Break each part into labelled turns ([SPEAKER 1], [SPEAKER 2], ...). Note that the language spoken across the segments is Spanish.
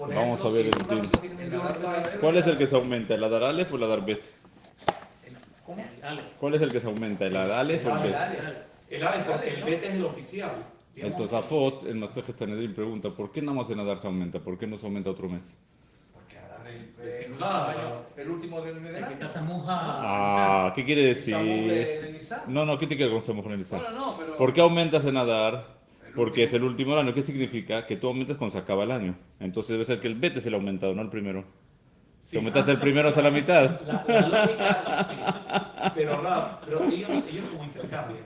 [SPEAKER 1] Vamos a ver el
[SPEAKER 2] ver.
[SPEAKER 1] ¿Cuál es el que se aumenta, el Adar Aleph o el Adar Bet?
[SPEAKER 2] ¿Cómo?
[SPEAKER 3] Dale.
[SPEAKER 1] ¿Cuál es el que se aumenta, el Adar Aleph o el Bet?
[SPEAKER 4] El Ale, porque el Bet es el oficial.
[SPEAKER 1] El Tosafot, el Masejet Sanedrin pregunta, ¿por qué nada más en Adar se aumenta? ¿Por qué no se aumenta otro mes?
[SPEAKER 2] Porque Adar el, último del mes.
[SPEAKER 1] Ah, ¿qué quiere decir? No, no, ¿qué te quiere con Samuel
[SPEAKER 2] No,
[SPEAKER 1] Nisan?
[SPEAKER 2] no, no, pero.
[SPEAKER 1] ¿Por qué aumentas en Adar? Porque es el último del año. ¿Qué significa? Que tú aumentas cuando se acaba el año. Entonces debe ser que el Bet es el aumentado, no el primero.
[SPEAKER 4] Sí.
[SPEAKER 1] Si aumentaste el primero hasta la mitad.
[SPEAKER 4] La, la lógica, sí. Pero, Rab, pero ellos, ellos como intercambian.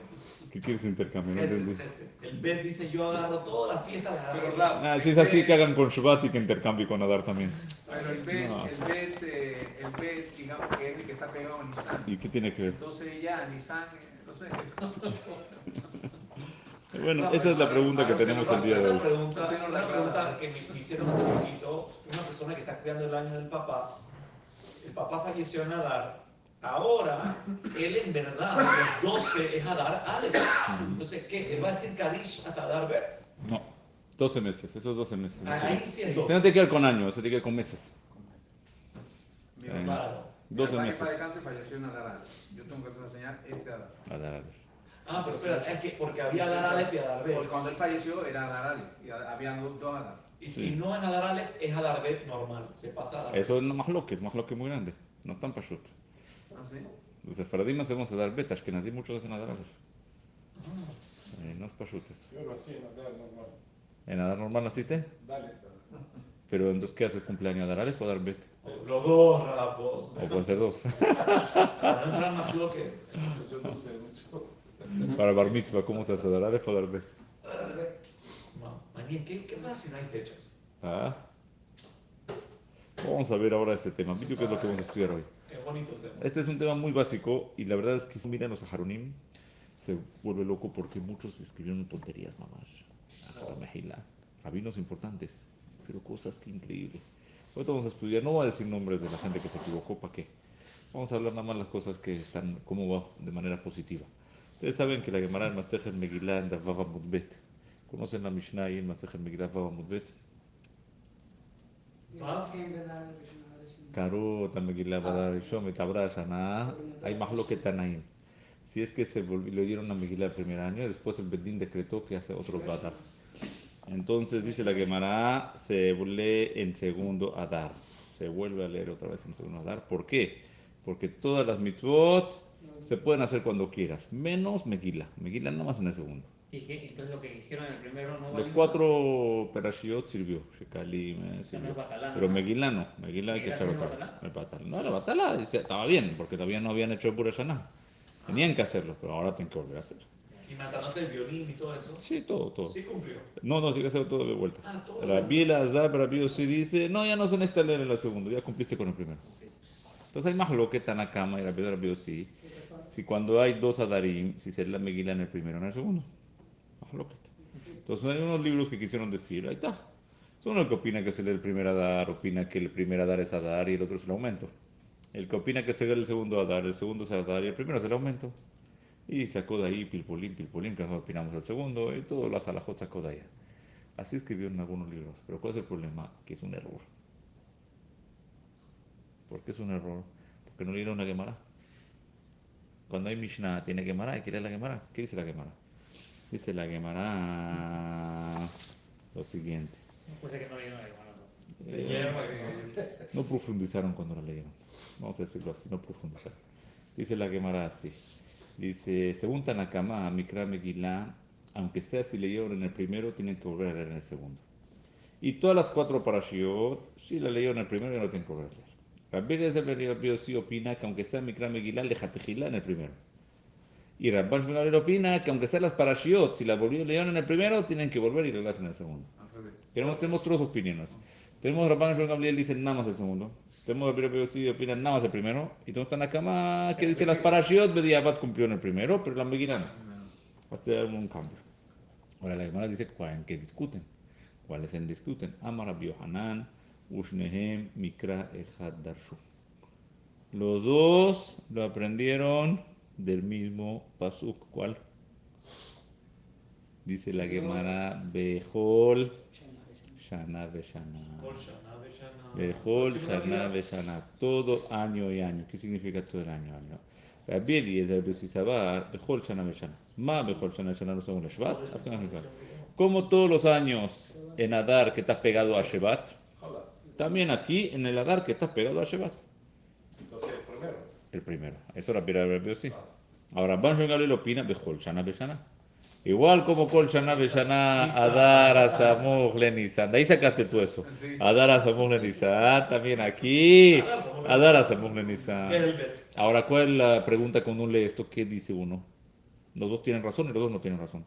[SPEAKER 1] ¿Qué quieres
[SPEAKER 4] ese. El Bet dice, yo agarro todas las fiestas, las agarro.
[SPEAKER 2] Pero, Rab,
[SPEAKER 1] Ah, si es así, que hagan con Shabbat y que intercambie con Adar también.
[SPEAKER 2] Pero el Bet,
[SPEAKER 1] No.
[SPEAKER 2] el Bet, eh, el Bet, digamos que es el que está pegado a Nissan.
[SPEAKER 1] ¿Y qué tiene que ver?
[SPEAKER 2] Entonces ya, Nissan, eh, no sé.
[SPEAKER 1] Bueno, esa es la pregunta que tenemos el día de hoy.
[SPEAKER 4] Una pregunta, una pregunta que me hicieron hace poquito, una persona que está cuidando el año del papá, el papá falleció en Adar, ahora él en verdad, los 12 es Adar Aleph. Entonces, ¿qué? ¿Él va a decir Kadish hasta Adar Bet?
[SPEAKER 1] No, 12 meses, esos 12 meses.
[SPEAKER 4] Ah, Ahí sí es 12.
[SPEAKER 1] Se no te queda con años, se te queda con meses.
[SPEAKER 2] Mi
[SPEAKER 1] Eh,
[SPEAKER 2] papá-
[SPEAKER 4] Claro.
[SPEAKER 1] 12
[SPEAKER 2] mi papá que
[SPEAKER 1] meses.
[SPEAKER 2] para descanse falleció en Adar. Yo tengo que hacer señal este Adar.
[SPEAKER 1] Adar Aleph.
[SPEAKER 4] Ah, pero espera, es que porque había Adar Aleph y Adar
[SPEAKER 2] Porque
[SPEAKER 4] Bet.
[SPEAKER 2] cuando él falleció era Adar. Y había dos, Adar.
[SPEAKER 4] Y si no es Adar Aleph, es Adar Bet normal, se pasa a Adar.
[SPEAKER 1] Eso es más lo que es más lo que muy grande. No es tan pashut.
[SPEAKER 2] ¿No sé?
[SPEAKER 1] Los sefaradim hacemos Adar Bet, Ashkenazí muchos hacen Adar Aleph.
[SPEAKER 4] Ah.
[SPEAKER 1] Eh, no es pashut esto.
[SPEAKER 5] Yo nací en Adar normal.
[SPEAKER 1] ¿En Adar normal naciste?
[SPEAKER 5] Dale.
[SPEAKER 1] Pero entonces, ¿qué hace el cumpleaños? ¿Adar Aleph o Adar Bet?
[SPEAKER 4] Los dos, Rab, dos.
[SPEAKER 1] O puede ser dos.
[SPEAKER 4] Para no entrar más lo que.
[SPEAKER 5] Yo no sé mucho.
[SPEAKER 1] Para Bar Mitzvah, ¿cómo se hace? ¿Adar Aleph o Bet?
[SPEAKER 4] ¿qué, ¿qué pasa si no hay fechas?
[SPEAKER 1] Ah. Vamos a ver ahora ese tema. Que es lo que vamos a estudiar hoy.
[SPEAKER 4] Qué bonito tema.
[SPEAKER 1] Este es un tema muy básico y la verdad es que miran los Saharonim se vuelve loco porque muchos escribieron tonterías, mamás. Rabinos importantes, pero cosas que increíble. Ahorita vamos a estudiar, no voy a decir nombres de la gente que se equivocó, ¿para qué? Vamos a hablar nada más las cosas que están, cómo va de manera positiva. Ustedes saben que la Gemara en Masej el Megillah en Davava Mudbet. ¿Conocen la Mishnah ahí en Masej el Megillah Davava Mudbet?
[SPEAKER 4] Vav.
[SPEAKER 1] Karot, Megillah Badar Rishon, Metabra Shana, hay más lo que Tanaim. Si es que se volvi- le dieron a Megillah el primer año, después el Bedín decretó que hace otro Badar. Entonces dice la Gemara, se lee en segundo Adar. Se vuelve a leer otra vez en segundo Adar. ¿Por qué? Porque todas las mitzvot se pueden hacer cuando quieras, menos Megillah. Megillah nada más en el segundo.
[SPEAKER 3] ¿Y qué? Entonces lo que hicieron en el primero no
[SPEAKER 1] Los cuatro perashiot sirvió,
[SPEAKER 3] sea, no
[SPEAKER 1] sirvió.
[SPEAKER 3] batalá,
[SPEAKER 1] Pero
[SPEAKER 3] ¿no?
[SPEAKER 1] Megillah no, Megillah hay que
[SPEAKER 3] ¿Megillah
[SPEAKER 1] echarlo
[SPEAKER 3] no
[SPEAKER 1] para atrás. No batalá. No era batalá, dice, estaba bien, porque todavía no habían hecho el Burashaná. Tenían que hacerlo, pero ahora tienen que volver a hacer.
[SPEAKER 4] Y matándote el violín y todo eso.
[SPEAKER 1] Sí, todo, todo.
[SPEAKER 4] Sí cumplió.
[SPEAKER 1] No, no, tiene que hacer todo de vuelta.
[SPEAKER 4] Ah, todo.
[SPEAKER 1] Rabbi Lazar, Rabbi sí dice, no, ya no se necesita leer en el segundo, ya cumpliste con el primero. Entonces hay más lo que Tanakama y Rabbi Rabbi sí. Si cuando hay dos Adarim, si lee la Megillah en el primero o en el segundo. Más lo que Entonces hay unos libros que quisieron decir, ahí está. Son uno que opina que lee el primer Adar, opina que el primer Adar es Adar y el otro es el aumento. El que opina que se lee el segundo Adar, el segundo es Adar y el primero es el aumento. Y sacó de ahí Pilpolín, Pilpolín, que nosotros opinamos el segundo, y todas las alajot sacó de allá. Así escribieron algunos libros. Pero ¿cuál es el problema? Que es un error. ¿Por qué es un error? Porque no leyeron la Gemara. Cuando hay Mishnah, tiene Gemara, hay que leer la Gemara. ¿Qué dice la Gemara? Dice la Gemara lo siguiente.
[SPEAKER 3] Puede ser que no leyeron el hermano.
[SPEAKER 4] Leyeron la
[SPEAKER 1] No profundizaron cuando la leyeron. Vamos a decirlo así, no profundizaron. Dice la Gemara así. Dice, según Tanakama, Mikra Megillah, aunque sea si leyeron en el primero, tienen que volver a leer en el segundo. Y todas las cuatro parashiot, si la leyeron en el primero, ya no tienen que volver a leer. Rabbi Eliezer ben sí opina que aunque sea Mikra Megillah, lejatejilá en el primero. Y Rabban Shmuel opina que aunque sean las parashiot, si las volvieron leyeron en el primero, tienen que volver y leerlas en el segundo. Tenemos, tenemos tres opiniones. Tenemos Rabban Shmuel Gamliel dice nada más el segundo. Tenemos Rabbi Rabbi sí opina nada más el primero. Y tenemos Tanakama que dice las parashiot, Bediabat cumplió en el primero, pero la Megillah no. Va a ser un cambio. Ahora la Gemara dice ¿cuál- en qué discuten. ¿Cuáles en discuten? Amar Rabbi Yohanan, Ushnehem, Mikra, Echad, Darshu. Los dos lo aprendieron del mismo pasuk. ¿Cuál? Dice la Gemara, Behol, Shana Beshana.
[SPEAKER 4] Kol shana.
[SPEAKER 1] Beshana. Todo año y año. ¿Qué significa todo el año? año? Rabbi Eliezer Besisabar, Bejol Shana Beshana. Ma Bejol Shana Beshana no según el Shvat. Afkan Shvat. Como todos los años en Adar que estás pegado a Shevat. También aquí en el Adar que estás pegado a Shevat.
[SPEAKER 5] Entonces, el primero.
[SPEAKER 1] El primero. Eso Rabbi Rabbi sí. Ahora, Ban Shon Gamliel opina Bejol Shana Beshana. Igual como Kol Shana Beshana, Adar Asamuch Lenisan. De ahí sacaste tú eso. Adar Asamuch Lenisan. También aquí. Adar Asamuch Lenisan.
[SPEAKER 4] Velvet.
[SPEAKER 1] Ahora, ¿cuál es la pregunta cuando uno lee esto? ¿Qué dice uno? Los dos tienen razón y los dos no tienen razón.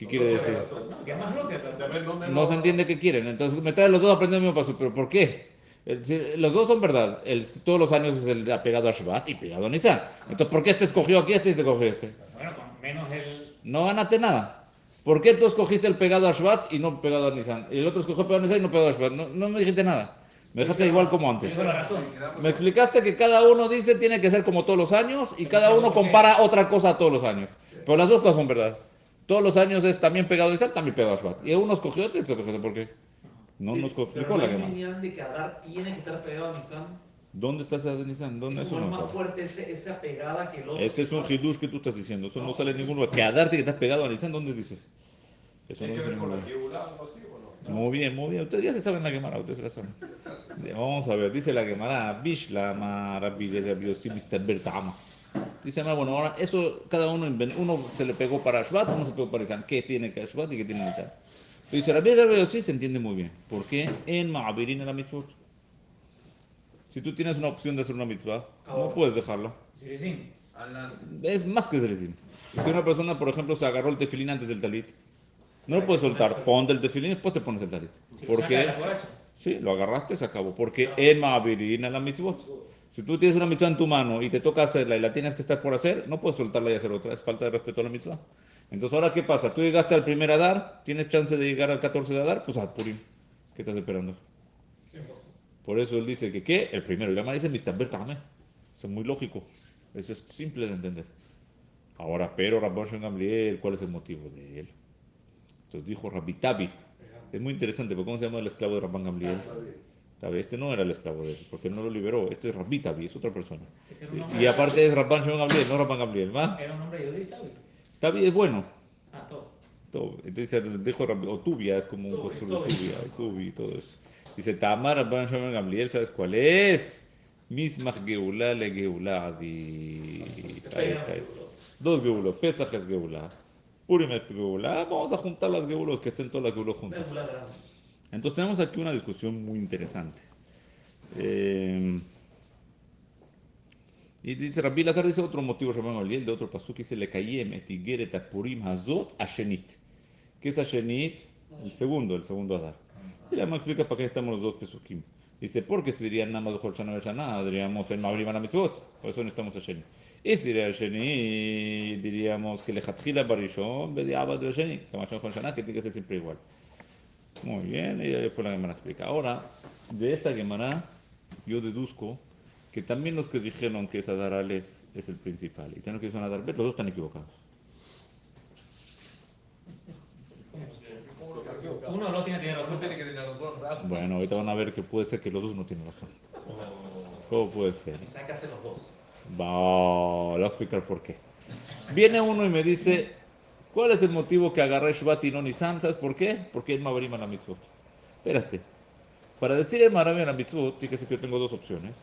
[SPEAKER 1] ¿Qué quiere decir?
[SPEAKER 3] No, que más lo que
[SPEAKER 5] De ver dónde
[SPEAKER 1] No se entiende qué quieren. Entonces, me traen los dos aprendiendo el mismo paso. ¿Pero por qué? El- si- los dos son verdad. El, todos los años es el apegado a Shabbat y pegado a Nisan. Entonces, ¿por qué este escogió aquí este y este escogió este?
[SPEAKER 3] Bueno, con menos el.
[SPEAKER 1] No ganaste nada. ¿Por qué tú escogiste el pegado a Shabbat y no pegado a Nisan? Y el otro escogió pegado a Nisan y no pegado a Shabbat. No, no me dijiste nada. Me dejaste igual como antes. Me explicaste que cada uno dice tiene que ser como todos los años y cada uno compara otra cosa todos los años. Pero las dos cosas son verdad. Todos los años es también pegado a Nisan, también pegado a Shabbat. Y uno escogió otro y otro escogió otro. ¿Por qué? No
[SPEAKER 4] Sí,
[SPEAKER 1] nos
[SPEAKER 4] no
[SPEAKER 1] la Gemara.
[SPEAKER 4] de que Adar tiene que estar pegado a Nisan.
[SPEAKER 1] ¿Dónde está esa de Nisan? ¿Dónde
[SPEAKER 4] Es
[SPEAKER 1] eso no
[SPEAKER 4] es más
[SPEAKER 1] sabe?
[SPEAKER 4] fuerte ese- esa pegada que el otro.
[SPEAKER 1] Ese es un hidush que tú estás diciendo. Eso no sale en ningún lugar. Que a darte que estás pegado a Nisan, ¿dónde dice? Eso no
[SPEAKER 5] ¿Tiene que
[SPEAKER 1] dice
[SPEAKER 5] ver
[SPEAKER 1] ningún
[SPEAKER 5] con la
[SPEAKER 1] lugar.
[SPEAKER 5] No?
[SPEAKER 1] Muy bien, muy bien. Ustedes ya se saben la Gemara, ustedes se la saben. Vamos a ver, dice la Gemara, Bishlama Rabbi Eliezer Rabbi Yossi Mistaber Ta'ama. Dice, "Ah, bueno, ahora eso cada uno, uno se le pegó para Shvat, uno se pegó para Nisan. ¿Qué tiene que Shvat y qué tiene Nisan? Dice, Rabbi Yossi se entiende muy bien. ¿Por qué? En Ma'abirin la mitzvot. Si tú tienes una opción de hacer una mitzvah, no
[SPEAKER 4] Ahora.
[SPEAKER 1] puedes dejarla.
[SPEAKER 3] Sí, sí.
[SPEAKER 1] Es más que Zelezim. Si una persona, por ejemplo, se agarró el tefilín antes del talit, no lo puedes soltar. Ponte el tefilín y después te pones el talit.
[SPEAKER 3] Sí,
[SPEAKER 1] ¿Por qué? Sí, lo agarraste, se acabó. Porque en Ma'abirin la mitzvot. Si tú tienes una mitzvah en tu mano y te toca hacerla y la tienes que estar por hacer, no puedes soltarla y hacer otra. Es falta de respeto a la mitzvah. Entonces, ¿ahora qué pasa? Tú llegaste al primer Adar, tienes chance de llegar al 14 de Adar, pues al Purim. ¿Qué estás esperando? Por eso él dice que, ¿qué? El primero. Madre dice, Mr. Bertame. Eso es muy lógico. Eso es simple de entender. Ahora, pero Rabban Gamliel, ¿cuál es el motivo de él? Entonces dijo Rabbi Tabi. Es muy interesante, ¿cómo se llama el esclavo de Rabban Gamliel? Tabi. Este no era el esclavo de él, porque él no lo liberó. Este es Rabbi Tabi, es otra persona. Y aparte es Rabban Shem Gamliel, no Rabban Gamliel. ¿va?
[SPEAKER 3] Era un nombre judío, Tabi.
[SPEAKER 1] Tabi es bueno.
[SPEAKER 3] Ah, todo.
[SPEAKER 1] Todo. Entonces dijo Rabbi, o Tubia, es como un constructor
[SPEAKER 4] Tubi.
[SPEAKER 1] Tubia, Tubi, todo eso. Dice, Tamar Rabban Shem Gamliel, ¿sabes cuál es? Mismach Geulá le Geulá Adi. Ahí está eso. Dos Geulos, Pesach es Geulá. Purim es Geulá. Vamos a juntar las Geulos, que estén todas las Geulos juntas. Entonces tenemos aquí una discusión muy interesante. Eh, y dice Rabbi Lazar dice otro motivo, Rabban Gamliel, de otro pasú que dice le kayem et igeret purim hazot ashenit. ¿Qué es ashenit? El segundo, el segundo Adar. Y la explica para qué estamos los dos pesukim. Dice, porque si dirían nada más de Shana Beshana, diríamos el Mabrim mitzvot. Por eso necesitamos Ashenit. Y si diría Ashenit, diríamos que le jatjila barishon, bediabas de Ashenit. Que más Shana, que tiene que ser siempre igual. Muy bien, y después la Gemara explica. Ahora, de esta Gemara, yo deduzco que también los que dijeron que es Adar Aleph es el principal y también los que son Adar Bet, los dos están equivocados.
[SPEAKER 3] Uno no tiene que tener
[SPEAKER 5] No
[SPEAKER 3] razón.
[SPEAKER 5] tiene que tener razón, ¿verdad?
[SPEAKER 1] Bueno, ahorita van a ver que puede ser que los dos no tienen razón. ¿Cómo puede ser?
[SPEAKER 4] Y hacer los dos.
[SPEAKER 1] Va, le voy a explicar por qué. Viene uno y me dice, ¿cuál es el motivo que agarré Shvat y no Nisan? ¿Sabes por qué? Porque es Mabarim a la mitzvot. Espérate. Para decir el Mabarim a la mitzvot, tiene que yo tengo dos opciones.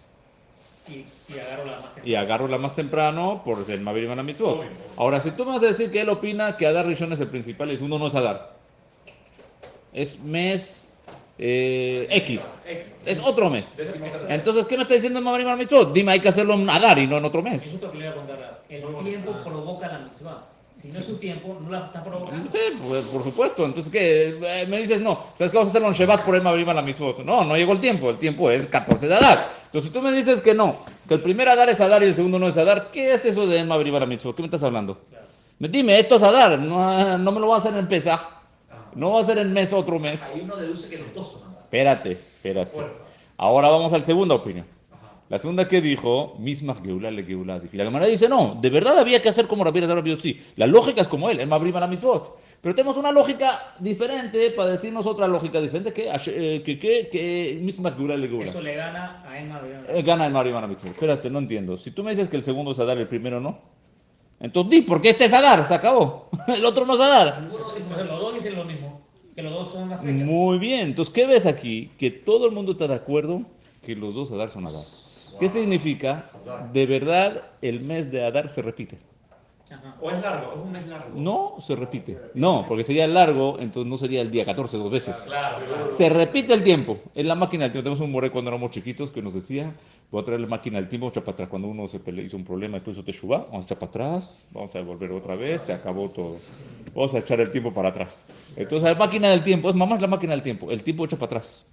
[SPEAKER 3] Y, y agarro la más
[SPEAKER 1] Y agarro la más temprano por ser Mabarim a la mitzvot. Ahora, si tú me vas a decir que él opina que Adar Rishon es el principal, y uno no es Adar. Es mes eh, X. Es otro mes. Entonces, ¿qué me está diciendo el Mabarim a la mitzvot? Dime, hay que hacerlo en Adar y no en otro mes.
[SPEAKER 3] Eso es lo que le voy a contar. El tiempo provoca la mitzvah. Si no es su tiempo, no la está provocando.
[SPEAKER 1] Sí, pues, por supuesto. Entonces, ¿qué? Eh, me dices, no, ¿sabes que vamos a hacerlo en Shevat por el Mabrima la mitzvot? No, no llegó el tiempo. El tiempo es 14 de Adar. Entonces, si tú me dices que no, que el primer Adar es Adar y el segundo no es Adar, ¿qué es eso de Mabrima la mitzvot? ¿Qué me estás hablando? Me- Dime, esto es Adar. No, no me lo voy a hacer en Pesach. No va a ser en mes otro mes.
[SPEAKER 4] Ahí uno deduce que los dos son Adar.
[SPEAKER 1] Espérate, espérate. Ahora vamos a la segunda opinión. La segunda que dijo, mismas geulá le geulá. Y la Gemara dice, no, de verdad había que hacer como Rabbi Rabbi Yossi. La lógica es como él, él abrima la. Pero tenemos una lógica diferente para decirnos otra lógica diferente que, eh, que, que, que geulá le geulá.
[SPEAKER 3] Eso le gana a Emma.
[SPEAKER 1] Eh, Gana el Maribán la mitzvot. Espérate, no entiendo. Si tú me dices que el segundo es Adar, el primero no. Entonces di, ¿por qué este es Adar? Se acabó. El otro no es Adar.
[SPEAKER 3] Entonces, los dos dicen lo mismo, que los dos son las fechas.
[SPEAKER 1] Muy bien. Entonces, ¿qué ves aquí? Que todo el mundo está de acuerdo que los dos Adar son Adar. ¿Qué significa? De verdad, el mes de Adar se repite.
[SPEAKER 3] Ajá.
[SPEAKER 4] O es largo, es un mes largo.
[SPEAKER 1] No se repite. No, porque sería largo, entonces no sería el día 14 dos veces.
[SPEAKER 4] Claro, claro.
[SPEAKER 1] Se repite el tiempo. En la máquina del tiempo tenemos un moré cuando éramos chiquitos que nos decía, voy a traer la máquina del tiempo, echar para atrás. Cuando uno se pele- hizo un problema y todo eso te suba, vamos a echar para atrás, vamos a volver otra vez, se acabó todo. Vamos a echar el tiempo para atrás. Entonces la máquina del tiempo, es mamá es la máquina del tiempo, el tiempo echa para atrás.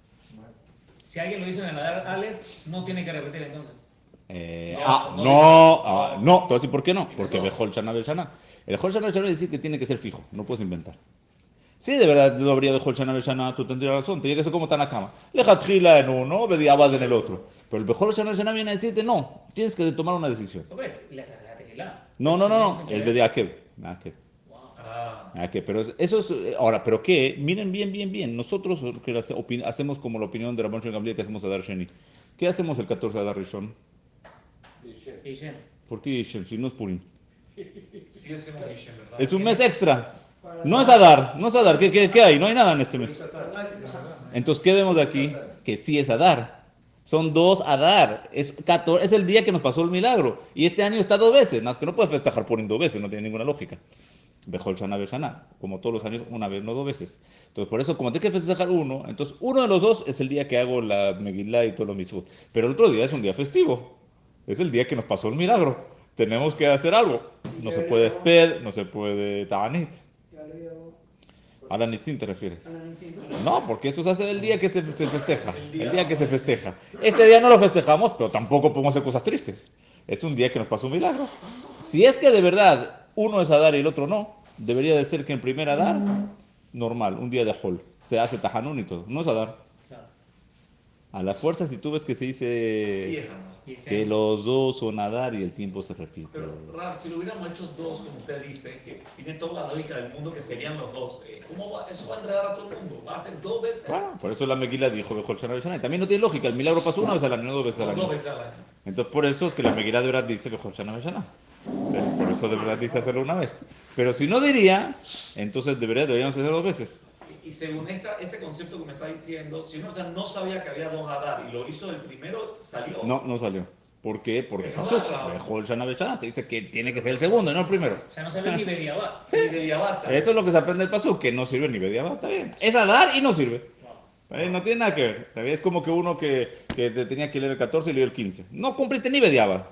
[SPEAKER 3] Si alguien lo hizo en el Adar Aleph, no tiene que repetir entonces.
[SPEAKER 1] Eh,
[SPEAKER 4] No,
[SPEAKER 1] ah,
[SPEAKER 4] no
[SPEAKER 1] no, ah, no, te voy a decir por qué no, porque Bejol Shana Beshana. El Bejol Shana Beshana dice que tiene que ser fijo, no puedes inventar. Sí, de verdad no habría Bejol Shana Beshana, tú tendrías razón, tenía que ser como Tanakama. Lejatjila en uno, Bediabad en el otro. Pero el Bejol Shana Beshana viene a decirte, no, tienes que tomar una decisión. No, no, no, no, el que.
[SPEAKER 4] Ah,
[SPEAKER 1] que, pero eso es, eh, ahora, pero qué, miren bien, bien, bien, nosotros que hace- opin- hacemos como la opinión de Ramón Gamliel que hacemos a Dar Sheni. ¿Qué hacemos el 14 de Adar Rishon?
[SPEAKER 3] Y dicen,
[SPEAKER 1] ¿Por qué Shem? Si no es Purim.
[SPEAKER 4] sí hacemos Ishem, ¿verdad?
[SPEAKER 1] Es un mes extra. No es Adar, no es Adar. ¿Qué, qué, qué hay? No hay nada en este mes. Entonces, ¿qué vemos de aquí? Que sí es Adar. Son dos Adar. Es, 14 es el día que nos pasó el milagro. Y este año está dos veces. Más que no puedes festejar por dos veces, no tiene ninguna lógica. Bejol Shana Beshana, como todos los años, una vez, no dos veces. Entonces, por eso, como tienes que festejar uno, entonces uno de los dos es el día que hago la Megillah y todo lo mismo. Pero el otro día es un día festivo. Es el día que nos pasó el milagro. Tenemos que hacer algo. No se puede sped, no se puede ta'anit. A la Nisim te refieres. No, porque eso se hace el día que se, se festeja. El día que se festeja. Este día no lo festejamos, pero tampoco podemos hacer cosas tristes. Es un día que nos pasó un milagro. Si es que de verdad uno es Adar y el otro no, debería de ser que el primer Adar, normal, un día de Hol. Se hace Tajanún y todo. No es Adar. A la fuerza, si tú ves que se dice que los dos son Adar y el tiempo se repite.
[SPEAKER 4] Pero, Rab, si lo hubiéramos hecho dos, como usted dice, que tiene toda la lógica del mundo que serían los dos, eh, ¿cómo va? Eso va a enredar a todo el mundo? ¿Va a ser dos veces?
[SPEAKER 1] Bueno, por eso la Meguila dijo Bejol Shana también no tiene lógica. El milagro pasó una vez al año, no dos veces al año.
[SPEAKER 4] dos veces al año.
[SPEAKER 1] Entonces, por eso es que la Meguila de verdad dice Bejol Shana. Por eso de verdad dice hacerlo una vez. Pero si no diría, entonces debería, deberíamos hacerlo dos veces.
[SPEAKER 4] Y, según esta, este concepto que me está diciendo, si uno o sea, no sabía que había dos Adar y lo hizo el primero, salió.
[SPEAKER 1] No, no salió. ¿Por qué? Porque Jesús,
[SPEAKER 4] Shana.
[SPEAKER 1] Bejol Shana Beshana, te dice que tiene que ser el segundo, y no el primero.
[SPEAKER 3] o sea, no se ve ni Bediabá.
[SPEAKER 4] Sí.
[SPEAKER 1] Eso es lo que se aprende del pasú, que no sirve ni mediaba, está bien. Es a dar y no sirve. Eh, No tiene nada que ver. ¿está bien? Es como que uno que, que te tenía que leer el 14 y leyó el 15. No cumpliste ni mediaba.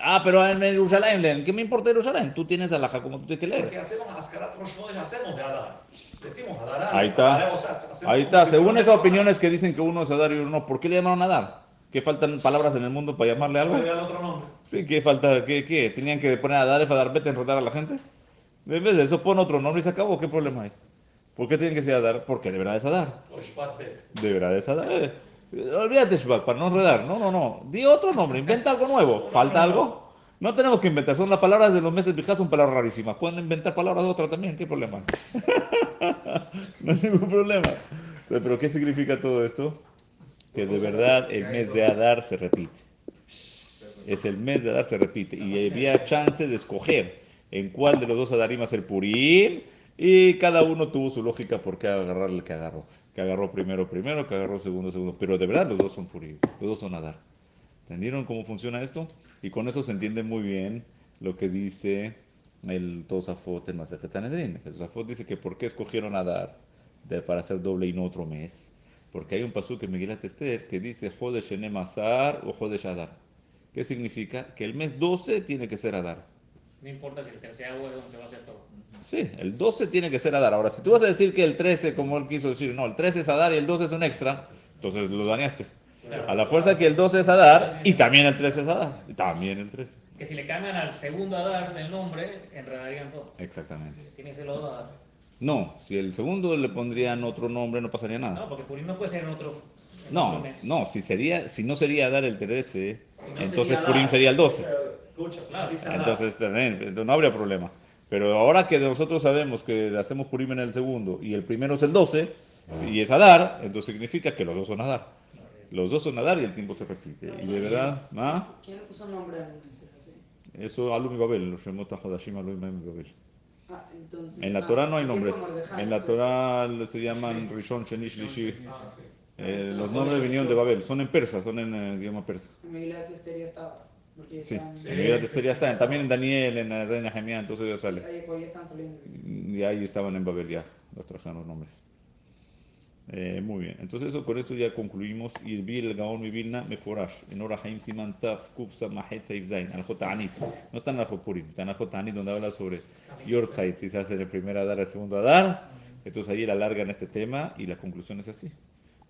[SPEAKER 1] Ah, pero en Jerusalén, leen. ¿qué me importa Jerusalén? Tú tienes alaja como tú tienes que
[SPEAKER 4] Porque
[SPEAKER 1] leer.
[SPEAKER 4] hacemos Ascarat Rosh hacemos de Adar. Decimos Adar.
[SPEAKER 1] Ahí está. Ahí está. Según esas opiniones que dicen que uno es Adar y uno no, ¿por qué le llamaron Adar? ¿Que faltan palabras en el mundo para llamarle algo?
[SPEAKER 4] Otro nombre.
[SPEAKER 1] Sí, ¿qué falta? ¿Qué? qué? ¿Tenían que poner Adar, Adar, vete a enredar a la gente? En vez de eso, pon otro nombre y se acabó. ¿Qué problema hay? ¿Por qué tienen que ser Adar? Porque de verdad es Adar. De verdad es Adar. Olvídate, Shubak, para no enredar. No, no, no. Di otro nombre, inventa algo nuevo. ¿Falta algo? No tenemos que inventar. Son las palabras de los meses viejas, son palabras rarísimas. Pueden inventar palabras de otra también. ¿Qué problema? no hay ningún problema. Pero ¿qué significa todo esto? Que de verdad el mes de Adar se repite. Es el mes de Adar se repite. Y había chance de escoger en cuál de los dos Adarim hacer Purim. Y cada uno tuvo su lógica por qué agarrar el que agarró. Que agarró primero, primero, que agarró segundo, segundo. Pero de verdad los dos son Purim. Los dos son Adar. ¿Entendieron cómo funciona esto? Y con eso se entiende muy bien lo que dice el Tosafot en Masejet Sanedrin. El Tosafot dice que por qué escogieron Adar de, para hacer doble y no otro mes. Porque hay un pasuk en Megilat Esther que dice Jodesh Enem Azar o Jodesh Adar. ¿Qué significa? Que el mes 12 tiene que ser Adar.
[SPEAKER 3] No importa si el terceavo es donde se va a hacer todo.
[SPEAKER 1] Sí, el 12 tiene que ser Adar. Ahora, si tú vas a decir que el 13, como él quiso decir, no, el 13 es Adar y el 12 es un extra, entonces lo dañaste. A la fuerza que el 12 es Adar y también el 13 es Adar. Y también el 13.
[SPEAKER 3] Que si le cambian al segundo Adar del nombre, enredarían todo.
[SPEAKER 1] Exactamente.
[SPEAKER 3] Tiene que ser los dos Adar.
[SPEAKER 1] No, si el segundo le pondrían otro nombre no pasaría nada.
[SPEAKER 3] No, porque Purim no puede ser en otro,
[SPEAKER 1] No,
[SPEAKER 3] otro mes.
[SPEAKER 1] no, si, sería, si no sería Adar el 13,
[SPEAKER 4] Si no
[SPEAKER 1] entonces Purim sería el 12.
[SPEAKER 4] Dice Adar.
[SPEAKER 1] Entonces también, entonces no habría problema. Pero ahora que nosotros sabemos que hacemos Purim en el segundo y el primero es el 12, y es Adar, entonces significa que los dos son Adar. Los dos son Adar y el tiempo se repite. Y de verdad, ¿ah?
[SPEAKER 6] ¿Quién le puso nombre mes? así?
[SPEAKER 1] eso Alum y Babel, los Shemot HaDashim, Alum y Babel.
[SPEAKER 6] Ah, entonces,
[SPEAKER 1] En la
[SPEAKER 6] ah,
[SPEAKER 1] Torah no hay
[SPEAKER 6] tipo
[SPEAKER 1] nombres. En la. Torah se llaman Rishon, Sheni, Shlishi.
[SPEAKER 4] Ah.
[SPEAKER 1] Eh, los nombres vinieron de Babel, son en persa, son en eh, idioma persa.
[SPEAKER 6] Porque
[SPEAKER 1] Sí, en de Esther ya está, también en Daniel, en la Reina Gemía, entonces ya sale.
[SPEAKER 6] Ahí, pues, ya están saliendo.
[SPEAKER 1] Y ahí estaban en Babel ya, los trajeron los nombres. Eh, muy bien, entonces eso, con esto ya concluimos. Y vi el Gaón mi Vilna Meforash, en Ora Haim Siman Taf, Kuf Samahet Saif Zain, al Jotanit. No está en la Jopurim, está en la Jotanit donde habla sobre Yortzeit, si se hace el primer Adar, el segundo Adar. Entonces ahí él alargan este tema y la conclusión es así.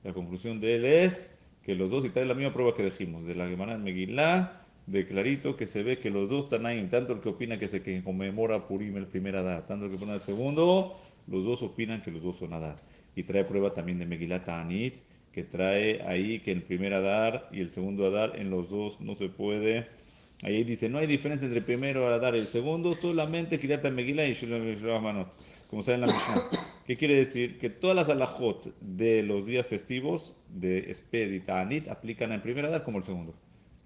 [SPEAKER 1] La conclusión de él es que los dos, y trae la misma prueba que dijimos, de la Gemara en Megillah, de clarito que se ve que los dos ahí, tanto el que opina que se conmemora Purim el primer Adar, tanto el que opina el segundo, los dos opinan que los dos son Adar. Y trae prueba también de Megillah Ta'anit, que trae ahí que el primer Adar y el segundo Adar en los dos no se puede. Ahí dice, no hay diferencia entre el primero Adar y el segundo, solamente Kiryat Megillah y Shiloh Manot, como saben en la Mishnah. ¿Qué quiere decir? Que todas las alajot de los días festivos de Sped y Ta'anit aplican el primer Adar como el segundo.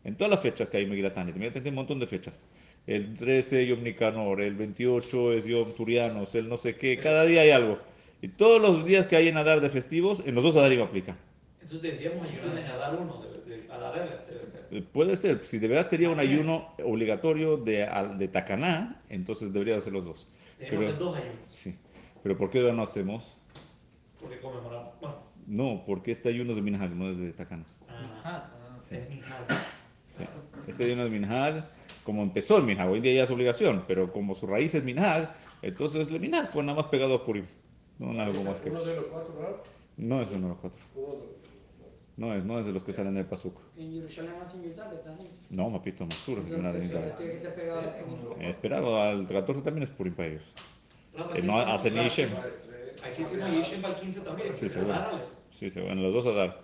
[SPEAKER 1] En todas las fechas que hay Megillah Ta'anit, Megillah Ta'anit tiene un montón de fechas. El 13 Yom Nicanor, el 28 es Yom Turianos, el no sé qué, cada día hay algo. Y todos los días que hay en Adar de festivos, en los dos Adarim aplican.
[SPEAKER 4] Entonces deberíamos ayudar en Adar uno, de, de, Adar debe ser.
[SPEAKER 1] Eh, Puede ser, si de verdad sería un ayuno obligatorio de, al- de Takaná, entonces debería ser los dos.
[SPEAKER 4] Tenemos dos ayunos,
[SPEAKER 1] Sí. Pero ¿por qué ahora no hacemos?
[SPEAKER 4] porque conmemoramos. Bueno,
[SPEAKER 1] No, porque este ayuno es de Minhag, no es de Takaná.
[SPEAKER 4] ah,
[SPEAKER 3] Ah,
[SPEAKER 4] es Minhag.
[SPEAKER 1] Sí. Este ayuno es Minhag, como empezó el Minhag, hoy en día ya es obligación, pero como su raíz es Minhag, entonces el Minhag fue nada más pegado a Purim. No nada más que
[SPEAKER 5] Uno de los cuatro, ¿verdad?
[SPEAKER 1] No es uno de los cuatro. No es, no es de los que salen del Pasuk.
[SPEAKER 6] En Jerusalén Yutal también.
[SPEAKER 1] No, mapito, Masur, es una. Eh, Esperaba, al 14 también es Purim para ellos.
[SPEAKER 4] Rama,
[SPEAKER 1] Eh,
[SPEAKER 4] aquí
[SPEAKER 1] no hacen ni Yishem.
[SPEAKER 4] Aquí hicimos Yishem para el 15 también.
[SPEAKER 1] Sí, seguro. Sí, sí, en los dos a dar.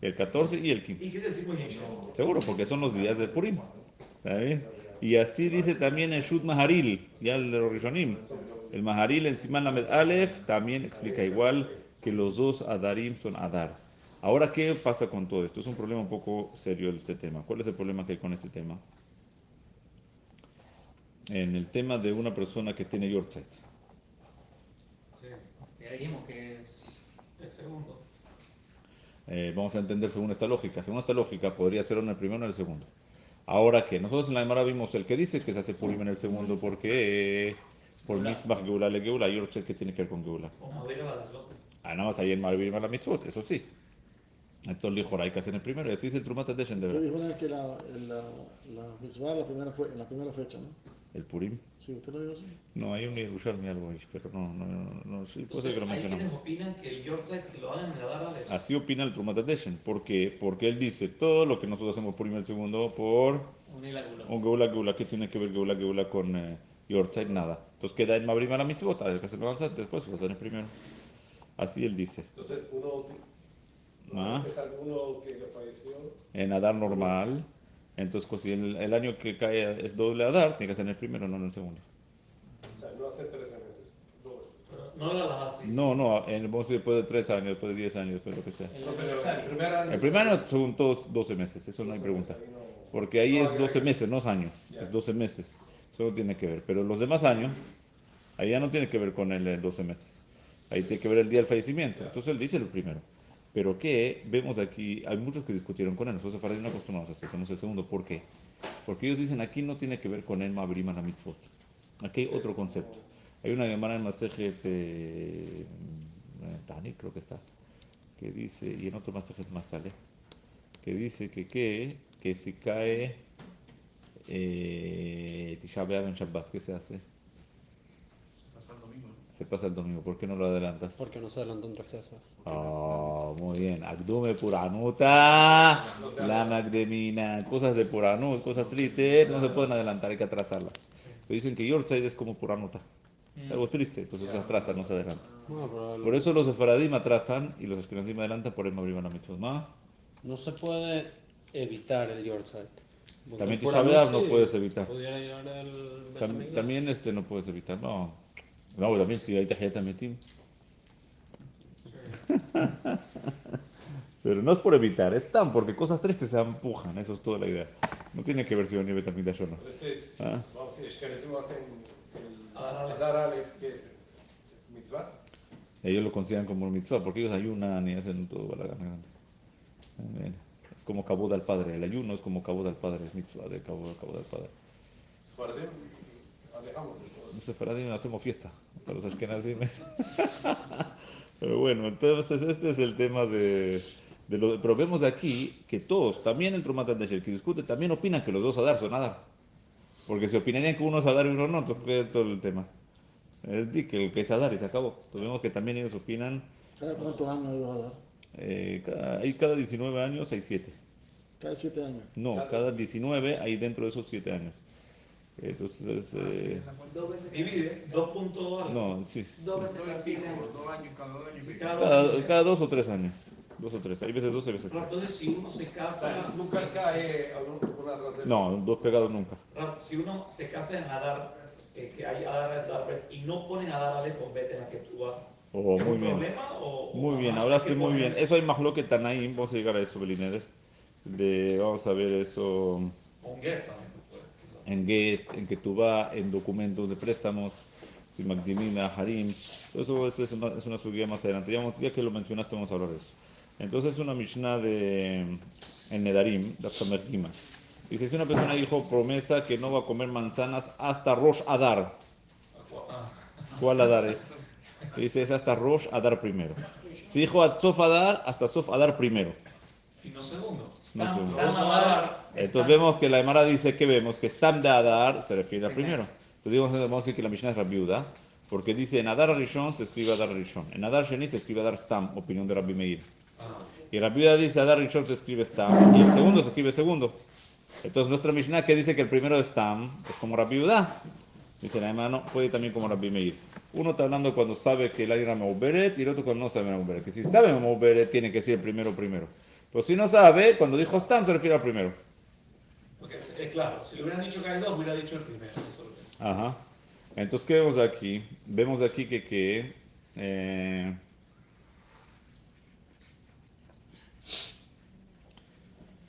[SPEAKER 1] El 14 y el
[SPEAKER 4] ¿Y
[SPEAKER 1] 15.
[SPEAKER 4] qué decimos Yishem?
[SPEAKER 1] Seguro, porque son los días de Purim. ¿Está bien? Y así dice también en Shut Maharil, ya el de Rishonim. El Maharil en Siman Lamed Aleph también explica igual que los dos Adarim son Adar. Ahora, ¿qué pasa con todo esto? Es un problema un poco serio este tema. ¿Cuál es el problema que hay con este tema? En el tema de una persona que tiene Yortzeit.
[SPEAKER 4] Sí,
[SPEAKER 3] ya dijimos que es
[SPEAKER 4] el segundo.
[SPEAKER 1] Eh, vamos a entender según esta lógica. Según esta lógica, podría ser en el primero o en el segundo. Ahora que nosotros en la Gemara vimos el que dice que se hace Purim en el segundo porque eh, por. Misbach Geulá le Geulá, yo no sé qué tiene que ver con Geulá.
[SPEAKER 4] O Madera la desloca.
[SPEAKER 1] Ah, nada más ahí en Malvim a la mitzvot, eso sí. Entonces dijo, hay que hacer en el primero, y así es el Trumat Adeshen de
[SPEAKER 7] Usted
[SPEAKER 1] verdad.
[SPEAKER 7] dijo una vez que la, la, la mitzvah la primera fue, en la primera fecha, ¿no?
[SPEAKER 1] El Purim.
[SPEAKER 7] Sí, usted lo dijo así.
[SPEAKER 1] No, hay un Yerushalmi algo ahí, pero no, no, no, no sí, puede ser que lo mencionamos.
[SPEAKER 4] opinan que el Yorkshire que lo hagan en Adar Aleph.
[SPEAKER 1] Así opina el. ¿Por qué? Porque él dice, todo lo que nosotros hacemos en el segundo, por. Un Geula Geula, ¿qué tiene que ver Geula Geula con eh, Yortzeit? Nada. Entonces queda en Mabrim a la mitzvot, hay que hacerlo antes, después se hacer el primero. Así él dice.
[SPEAKER 5] Entonces, uno,
[SPEAKER 1] Ah.
[SPEAKER 5] uno que le falleció,
[SPEAKER 1] En Adar normal, entonces pues, si el, el año que cae es doble Adar, tiene que ser en el primero, no en el segundo.
[SPEAKER 5] o sea, no hace 13 meses, dos.
[SPEAKER 4] No la las así.
[SPEAKER 1] No, no, en, vamos a decir, después de tres años, después de diez años, después de lo que sea.
[SPEAKER 3] El
[SPEAKER 5] el primer año.
[SPEAKER 1] El primer año son todos 12 meses, eso no hay pregunta. Porque ahí es
[SPEAKER 5] ya,
[SPEAKER 1] 12
[SPEAKER 5] ya.
[SPEAKER 1] meses, no es año, es 12 meses. Eso no tiene que ver. Pero los demás años, ahí ya no tiene que ver con el eh, 12 meses. Ahí tiene que ver el día del fallecimiento. Entonces él dice el primero. Pero que vemos aquí, hay muchos que discutieron con él. Nosotros Faradí no acostumbramos a esto, hacemos el segundo. ¿Por qué? Porque ellos dicen aquí no tiene que ver con el Mabrima la mitzvot. Aquí hay otro concepto. Hay una llamada en Masejet eh, Tani, creo que está, que dice, y en otro Masejet más sale, que dice que, que, que si cae eh, Tisha en Shabbat, ¿qué se hace? Se pasa el domingo. ¿Por qué no lo adelantas?
[SPEAKER 8] Porque no se adelantó un tristeza.
[SPEAKER 1] Ah, muy bien. Akdume Puranuta, la Magdemina. Cosas de Puranut, cosas tristes, no se pueden adelantar, hay que atrasarlas. Pero dicen que Yorkshire es como Puranuta. Es algo triste, entonces se atrasa, no se adelanta. Por eso los Sefaradim atrasan y los Ashkenazim adelantan por el Mabrima la mitzvot. ¿Ma?
[SPEAKER 8] No se puede evitar el Yorkshire.
[SPEAKER 1] También
[SPEAKER 8] la
[SPEAKER 1] B'Av no puedes evitar.
[SPEAKER 8] Pudiera llegar el
[SPEAKER 1] Tam-
[SPEAKER 8] Betamigdash.
[SPEAKER 1] también este no puedes evitar, no. No, también si hay Tahiyat Metim. Pero no es por evitar, es tan porque cosas tristes se empujan, eso es toda la idea. No tiene que ver si venía Betamigdash o no.
[SPEAKER 5] Entonces,
[SPEAKER 1] Ah.
[SPEAKER 5] vamos a decir, Ashkenazim hacen el
[SPEAKER 4] Adar Aleph.
[SPEAKER 5] ¿qué es? ¿Es mitzvah?
[SPEAKER 1] Ellos lo consideran como mitzvah porque ellos ayunan y hacen todo balagán grande. Es como cabod al padre, el ayuno es como cabod al padre, es mitzvah de cabod al padre.
[SPEAKER 5] Sfaradim, alejamos
[SPEAKER 1] Sefaradim hacemos fiesta, para los ashkenazim. Pero bueno, entonces este es el tema de, de lo, pero vemos de aquí que todos, también el Trumat al que discute, también opinan que los dos Adar son Adar. Porque si opinarían que uno es Adar y uno no, entonces ¿qué es todo el tema. Es di que el que es Adar y se acabó. Entonces vemos que también ellos opinan,
[SPEAKER 7] ¿Cada cuántos años hay dos a dar?
[SPEAKER 1] eh, cada, hay cada 19 años hay 7.
[SPEAKER 7] Cada siete años.
[SPEAKER 1] No, cada 19 hay dentro de esos 7 años. Entonces, eh,
[SPEAKER 6] Dos veces.
[SPEAKER 4] Divide, dos puntos algo.
[SPEAKER 1] no, sí. sí.
[SPEAKER 6] Dos veces
[SPEAKER 2] Todo
[SPEAKER 6] cada
[SPEAKER 2] dos años, cada dos años. y medio.
[SPEAKER 4] Cada
[SPEAKER 1] Cada,
[SPEAKER 4] dos.
[SPEAKER 1] cada dos o tres años. Dos o tres. Hay veces dos, hay veces tres.
[SPEAKER 4] Entonces, si uno se casa,
[SPEAKER 5] nunca cae a uno- una tras del
[SPEAKER 1] No, dos pegados nunca.
[SPEAKER 4] Si uno se casa en Adar, eh, que hay Adar Adar y no ponen Adar Aleph o Bet en la que tú vas,
[SPEAKER 1] Oh,
[SPEAKER 4] ¿es
[SPEAKER 1] muy
[SPEAKER 4] un
[SPEAKER 1] bien.
[SPEAKER 4] problema o, o
[SPEAKER 1] Muy bien, hablaste muy bien. Eso hay más lo que Tanaim. Vamos a llegar a eso, Belineder. De, vamos a ver eso
[SPEAKER 4] o
[SPEAKER 1] en Get, en Ketubá, en documentos de préstamos, si Magdimina, Harim. Eso, eso es una, es una subida más adelante. Ya, que lo mencionaste, vamos a hablar de eso. Entonces, es una Mishnah de, en Nedarim, Gima. Dice: Si una persona dijo promesa que no va a comer manzanas hasta Rosh Adar. ¿Cuál Adar es? Dice: Es hasta Rosh Adar primero. Si dijo a Sof Adar, hasta Sof Adar primero.
[SPEAKER 4] y no segundo.
[SPEAKER 1] No
[SPEAKER 4] Adar,
[SPEAKER 1] Entonces vemos que la Emara dice que vemos que Stam de Adar se refiere al primero. Entonces digamos, vamos a decir que la Mishnah es Rabiuda, porque dice en Adar Rishon se escribe Adar Rishon, en Adar Sheni se escribe Adar Stam, opinión de Rabbi Meir.
[SPEAKER 4] ah,
[SPEAKER 1] Y Rabiuda dice Adar Rishon se escribe Stam y el segundo se escribe segundo. Entonces nuestra Mishnah que dice que el primero es Stam es como Rabiuda. Dice la Emara, no, puede también como Rabbi Meir. Uno está hablando cuando sabe que el aire es Meuberet y el otro cuando no sabe Meuberet. Que si sabe Meuberet tiene que ser el primero primero. Pero si no sabe, cuando dijo Stam se refiere al primero.
[SPEAKER 4] es claro, si le hubieran dicho que hay dos, hubiera dicho el primero.
[SPEAKER 1] Ajá. Entonces, ¿qué vemos aquí? Vemos aquí que, que eh,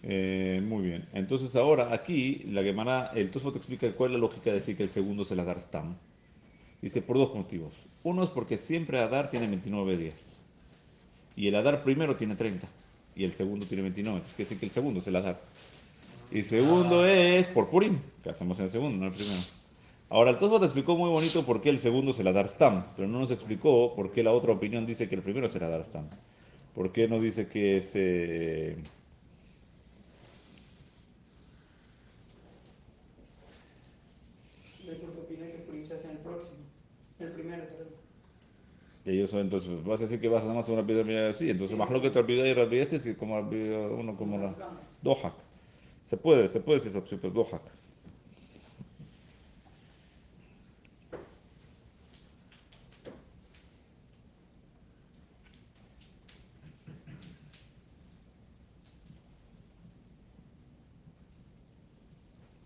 [SPEAKER 1] eh, muy bien. Entonces ahora aquí la Gemara, el Tosfot explica cuál es la lógica de decir que el segundo es el Adar Stam. Dice por dos motivos. Uno es porque siempre Adar tiene 29 días. Y el Adar primero tiene 30. Y el segundo tiene 29. Entonces quiere decir que el segundo es el Adar. Y segundo es por Purim, que hacemos en el segundo, no el primero. Ahora, el Tosfot explicó muy bonito por qué el segundo es el Adar Stam, pero no nos explicó por qué la otra opinión dice que el primero es el Adar Stam. ¿Por qué no dice que es... eh,
[SPEAKER 6] Yo creo que opina que Purim se hace en el próximo. El primero, perdón.
[SPEAKER 1] Que ellos son, entonces vas a decir que vas a más una piedra así, entonces más lo que te olvidas y este es como uno como la Dohak. Se puede, se puede decir esa opción, pero Dohak.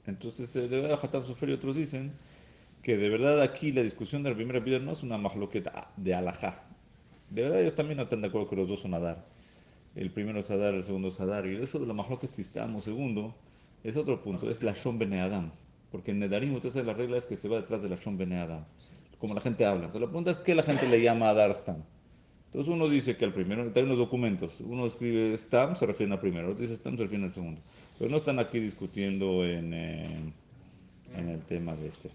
[SPEAKER 1] Entonces, eh, de verdad, Hatam Sofer y otros dicen que de verdad aquí la discusión de la primera no es una mahloqueta de alajá. De verdad ellos también no están de acuerdo que los dos son Adar. El primero es Adar, el segundo es Adar. Y eso de la mahloquet si estamos segundo es otro punto, es la Shon Bene Adam. Porque en Nedarim, entonces la regla es que se va detrás de la Shon Bene Adam. Como la gente habla. Entonces la pregunta es qué la gente le llama Adar Stam. Entonces uno dice que al primero, hay unos documentos, uno escribe Stam, se refiere al primero, otro dice Stam, se refiere al segundo. Pero no están aquí discutiendo en, eh, en el tema de este.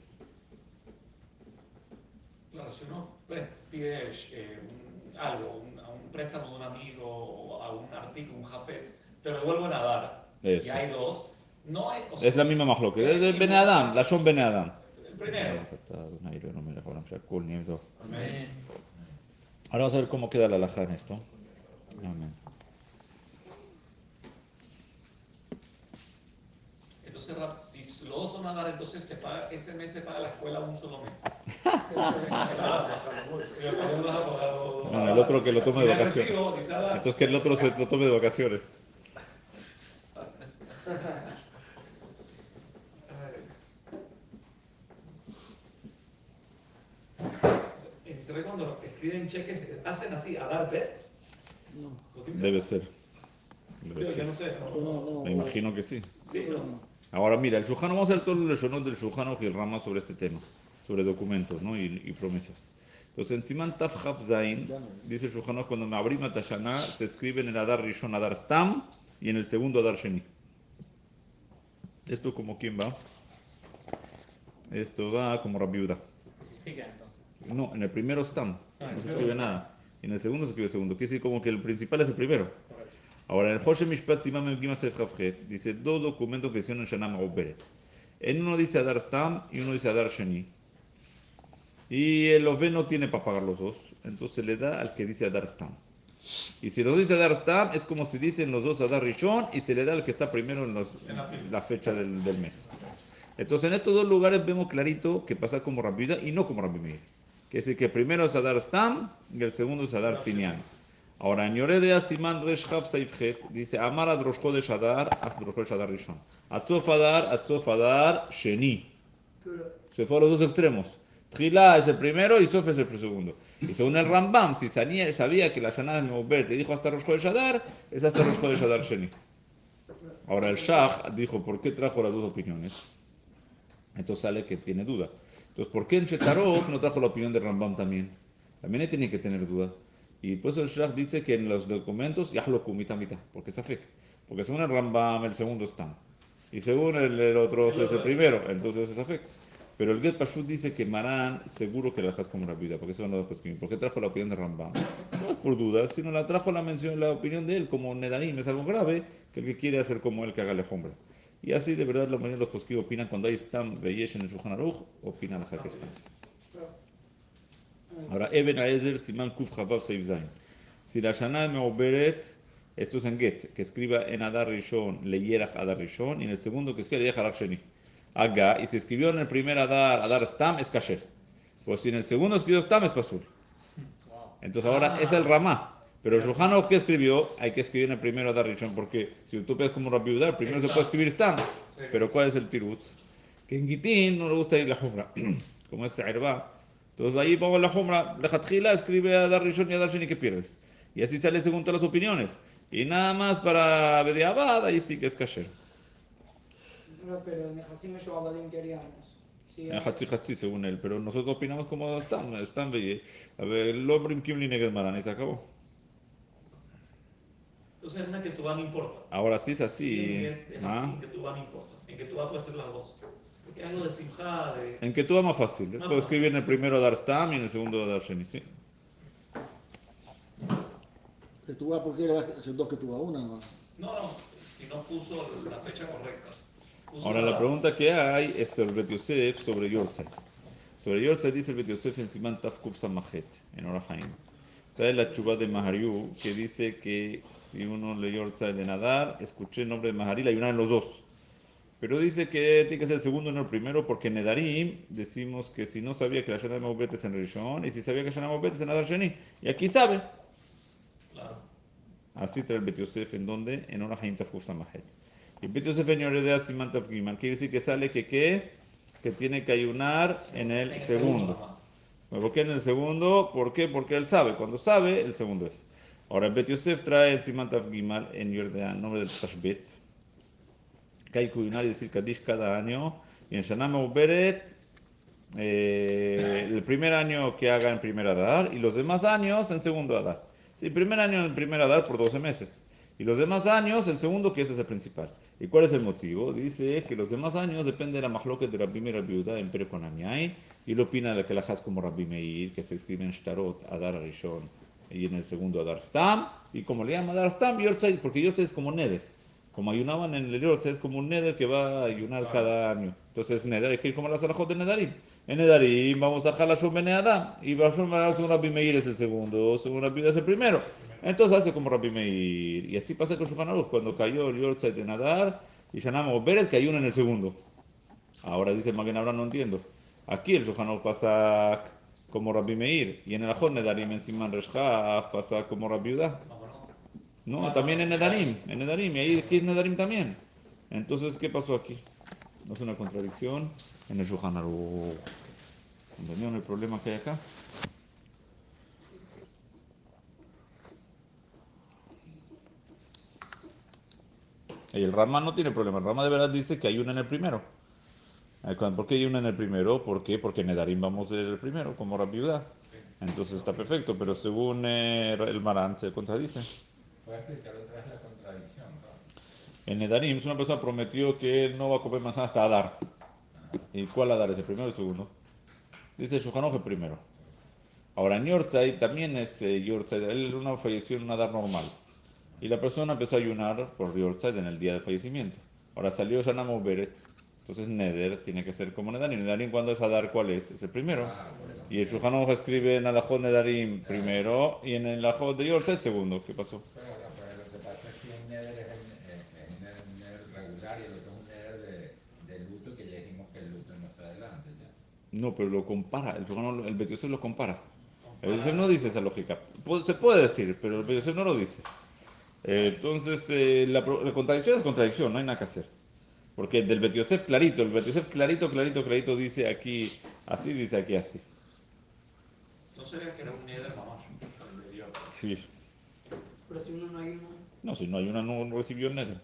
[SPEAKER 4] Claro, si uno pide eh, un- algo, un, a un préstamo de un amigo o a un artículo, un jafetz, te lo devuelven a dar. Y
[SPEAKER 1] Eso.
[SPEAKER 4] hay dos. No hay. o sea,
[SPEAKER 1] Es la misma mahloquet, es de Bene Adam, la Shon Bene Adam.
[SPEAKER 4] El primero.
[SPEAKER 1] Ahora vamos a ver cómo queda la alhaja en esto. Amén.
[SPEAKER 4] Entonces, si los dos son a dar, entonces se paga, ese mes se paga la escuela un solo mes.
[SPEAKER 1] Bueno, el otro que lo tome de vacaciones. Entonces que el otro se lo tome de vacaciones.
[SPEAKER 4] En Israel cuando escriben cheques, hacen así, a dar bet.
[SPEAKER 7] No,
[SPEAKER 1] Debe ser. Debe
[SPEAKER 4] Yo,
[SPEAKER 1] ser.
[SPEAKER 4] no sé,
[SPEAKER 7] no,
[SPEAKER 4] no.
[SPEAKER 7] no.
[SPEAKER 1] Me imagino que sí.
[SPEAKER 4] Sí, no.
[SPEAKER 1] Ahora mira, el Shulchan, vamos a ver todos los leshonot del Shulchan y el Rama sobre este tema, sobre documentos ¿no? y, y promesas. Entonces, en Siman Taf Chaf Zain, dice el Shulchan cuando me abrí Matashana, se escribe en el Adar Rishon Adar Stam y en el segundo Adar Sheni. Esto como quién va? Esto va como Rabiuda.
[SPEAKER 3] Especifica entonces.
[SPEAKER 1] No, en el primero Stam,
[SPEAKER 3] Ah,
[SPEAKER 1] no se
[SPEAKER 3] el
[SPEAKER 1] escribe nada. Y en el segundo se escribe segundo. Quiere decir como que el principal es el primero. Ahora, en Joshe Mishpat Simam dice dos documentos que hicieron en Shana Ma'uberet. En uno dice Adar Stam y uno dice Adar Sheni. Y el Ove no tiene para pagar los dos, entonces le da al que dice Adar Stam. Y si los dice Adar Stam, es como si dicen los dos Adar Rishon y se le da al que está primero en, los-
[SPEAKER 4] En la
[SPEAKER 1] fecha del, del mes. Entonces, en estos dos lugares vemos clarito que pasa como Rabida y no como Rabbi Meir. Que es decir, que primero es Adar Stam y el segundo es Adar Pinyan. Ahora, en Yoredea Siman Resh Chav Saif Het, dice Amar ad Rosh Chodesh Adar, ad Rosh Chodesh Adar Rishon. Atzof Adar, Atzof Adar, Sheni. Se fue a los dos extremos. Trilá es el primero y Sof es el segundo. Y según el Rambam, si sabía, que la Shana de Meubet le dijo hasta Rosh Chodesh Adar, es hasta Rosh Chodesh Adar Sheni. Ahora el Shah dijo, ¿por qué trajo las dos opiniones? Entonces sale que tiene duda. Entonces, ¿por qué en Shetarot no trajo la opinión de Rambam también? También él tiene que tener duda. Y por eso el Shah dice que en los documentos ya lo kumita mitad, porque es afek. Porque según el Rambam, el segundo está. Y según el, el otro es el primero, entonces es afek. Pero el Get Pashut dice que Marán seguro que la dejas como rabida, porque eso no lo después ¿Por qué trajo la opinión de Rambam? No es por duda, sino la trajo la mención, la opinión de él como Nedarim, es algo grave, que el que quiere hacer como él que haga la alfombra. Y así de verdad la mayoría de los posquí opinan cuando hay Stam Beyesh en el Shulchan opinan a que Stam. Ahora, Eben Aezer Siman Kuf Chabab Seif Zain. Si la Shana Meoberet, esto es en Get, que escriba en Adar Rishon, Leyerach Adar Rishon, y en el segundo que escriba Leyerach Adar Sheni. Aga, y si escribió en el primer Adar, Adar Stam, es Kasher. Pues si en el segundo escribió Stam, es Pasur. Entonces ahora es el Ramá. Pero el Shulchan que escribió, hay que escribir en el primero Adar Rishon, porque si tú ves como Rabbi Udar, primero se puede escribir Stam. Pero ¿cuál es el tirutz? Que en Gitín no le gusta ir la Jumra, como es Erba. Entonces ahí pongo la Jumra, la Jatjila escribe a Dar Rishon y a Dar Sheni que pierdes. Y así sale según todas las opiniones. Y nada más para Bediabad, ahí sí que es Kasher.
[SPEAKER 6] No, pero en Hasim Shoabadim queríamos. Sí,
[SPEAKER 1] En Hatzi Hatzi según él. Pero nosotros opinamos como están, están Beye. A ver, el hombre Kimli Neged Maran y se acabó.
[SPEAKER 4] Entonces en una que tú no importa.
[SPEAKER 1] Ahora sí es
[SPEAKER 4] Sí,
[SPEAKER 1] así.
[SPEAKER 4] es, es
[SPEAKER 1] ¿ah?
[SPEAKER 4] así, en que tú no importa. En que tú puedes hacer las dos. Algo de simja, de...
[SPEAKER 1] En que tú va más fácil.
[SPEAKER 4] Más
[SPEAKER 1] Puedo escribir en el primero Dar Stam y en el segundo Dar Sheni. Sí.
[SPEAKER 7] Que tú vas, ¿por qué le vas a hacer dos que tú vas? Una nomás.
[SPEAKER 4] No, no, si no puso la fecha correcta. Puso
[SPEAKER 1] Ahora la pregunta que hay es sobre el Bet Yosef sobre Yortzeit. Sobre Yortzeit dice el Bet Yosef en Siman Tafkuf Samajet, en Orahaim. Trae la chuba de Mahariu que dice que si uno le Yortzeit de nadar, escuché el nombre de Maharil, hay una en los dos. Pero dice que tiene que ser el segundo, no el primero, porque en Nedarim decimos que si no sabía que la Shana de Maubet es en Rishon, y si sabía que la Shana de Maubet es en Adar Sheni, y aquí sabe.
[SPEAKER 4] Claro.
[SPEAKER 1] Así trae el Bet Yosef, ¿en dónde? En Orahaim Tafkuf Samajet. Y Bet Yosef en Yoredea Siman Taf Gimal, quiere decir que sale que qué? Que tiene que ayunar en el
[SPEAKER 4] En
[SPEAKER 1] segundo.
[SPEAKER 4] más.
[SPEAKER 1] ¿Por qué en el segundo? ¿Por qué? Porque él sabe. Cuando sabe, el segundo es. Ahora, Bet Yosef trae en Siman Taf Gimal, en Yoredea, nombre del Tashbetz, ayunar y decir Kadish cada año. Y en Shana Meuberet, eh, el primer año que haga en primer Adar y los demás años en segundo Adar. Sí, primer año en primer Adar por 12 meses. Y los demás años, el segundo, que ese es el principal. ¿Y cuál es el motivo? Dice que los demás años depende de la majloque de Rabbi Meir Viuda en Pere Konamiay. Y lo opina la que la has como Rabbi Meir, que se escribe en Shtarot, Adar Rishon, y en el segundo Adar Stam. Y como le llama Adar Stam, Yortzeit, porque Yortzeit es como Neder. Como ayunaban en el Yortzeit, es como un Neder que va a ayunar cada año. Entonces, Neder, hay que ir como las alajot de Nedarim. En Nedarim vamos a Jalashon Bene Adam. Y Bashon según Rabbi Meir es el segundo, según Rabbi Meir es el primero. Entonces hace como Rabbi Meir. Y así pasa con Shulchan. Cuando cayó el Yortzeit de Nadar, y Shanam Beret, que ayuna en el segundo. Ahora dice Magen Abraham, no entiendo. Aquí el Shulchan pasa como Rabbi Meir. Y en el Ajot Nedarim en Siman Reshaf pasa como Rabbi Udá.
[SPEAKER 4] No,
[SPEAKER 1] también en Nedarim, en Nedarim, y ahí aquí es Nedarim también. Entonces, ¿qué pasó aquí? ¿No es una contradicción en el Shulchan? ¿Entendieron el problema que hay acá? Y el Rama no tiene problema. El Rama de verdad dice que hay una en el primero. ¿Por qué hay una en el primero? ¿Por qué? Porque en Nedarim vamos leer el primero, como Rabiudá. Entonces está perfecto, pero según eh, el Marán se contradice.
[SPEAKER 9] Explicar.
[SPEAKER 1] En Nedarim, una persona prometió que él no va a comer manzana hasta Adar. ¿Y cuál Adar es el primero o el segundo? Dice el primero. Ahora, en Yortzai también es eh, Yortzai. Él una falleció en un Adar normal. Y la persona empezó a ayunar por Yortzai en el día del fallecimiento. Ahora salió Shana Beret. Entonces Neder tiene que ser como Nedarim. Nedarim cuando es Adar, ¿cuál es? Es el primero. Y el Shulchan escribe en Alajot Nedarim primero y en el Alajot de Yortzai segundo. ¿Qué pasó?
[SPEAKER 9] No
[SPEAKER 1] pero lo compara, el, Shulchan el Bet Yosef lo compara. El Bet Yosef no dice esa lógica. Se puede decir, pero el Bet Yosef no lo dice. Eh, entonces, eh, la, la contradicción es contradicción, no hay nada que hacer. Porque del Bet Yosef clarito, el Bet Yosef clarito, clarito, clarito dice aquí así, dice aquí así.
[SPEAKER 4] No sabía que era un neder mamá.
[SPEAKER 1] Sí.
[SPEAKER 6] Pero si uno no hay uno.
[SPEAKER 1] No, si no hay una, no recibió el negro.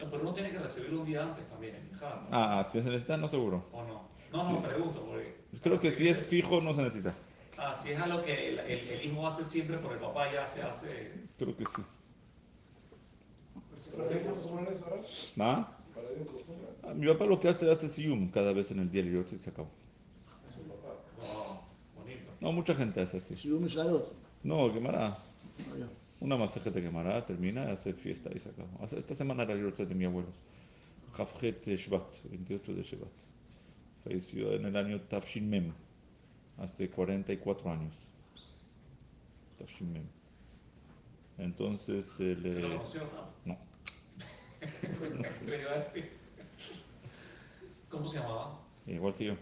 [SPEAKER 4] No, pero uno tiene que recibirlo un día antes también en ¿no?
[SPEAKER 1] Ah, si se necesita, no seguro.
[SPEAKER 4] ¿O no? No, no, pregunto. Porque
[SPEAKER 1] Creo que si es fijo, no se necesita.
[SPEAKER 4] Ah, si es algo que el, el, el hijo hace siempre por el papá, ya se hace.
[SPEAKER 1] Creo que sí. ¿Ah? Ah, Mi papá lo que hace hace sium cada vez en el día y se acabó. No, mucha gente hace así.
[SPEAKER 7] Mishnayot.
[SPEAKER 1] No, quemará.
[SPEAKER 7] Ah.
[SPEAKER 1] Una masajeta quemará, termina, hace fiesta y se acabó. Esta semana era el de mi abuelo. Jafjet Shvat, 28 de Shvat. Falleció en el año Tafshin Mem, hace 44 años. Tafshin Mem. Entonces, el,
[SPEAKER 4] ¿Te lo
[SPEAKER 1] eh,
[SPEAKER 4] no?
[SPEAKER 1] No,
[SPEAKER 4] ¿Qué iba a decir? ¿Cómo se llamaba?
[SPEAKER 1] igual que yo.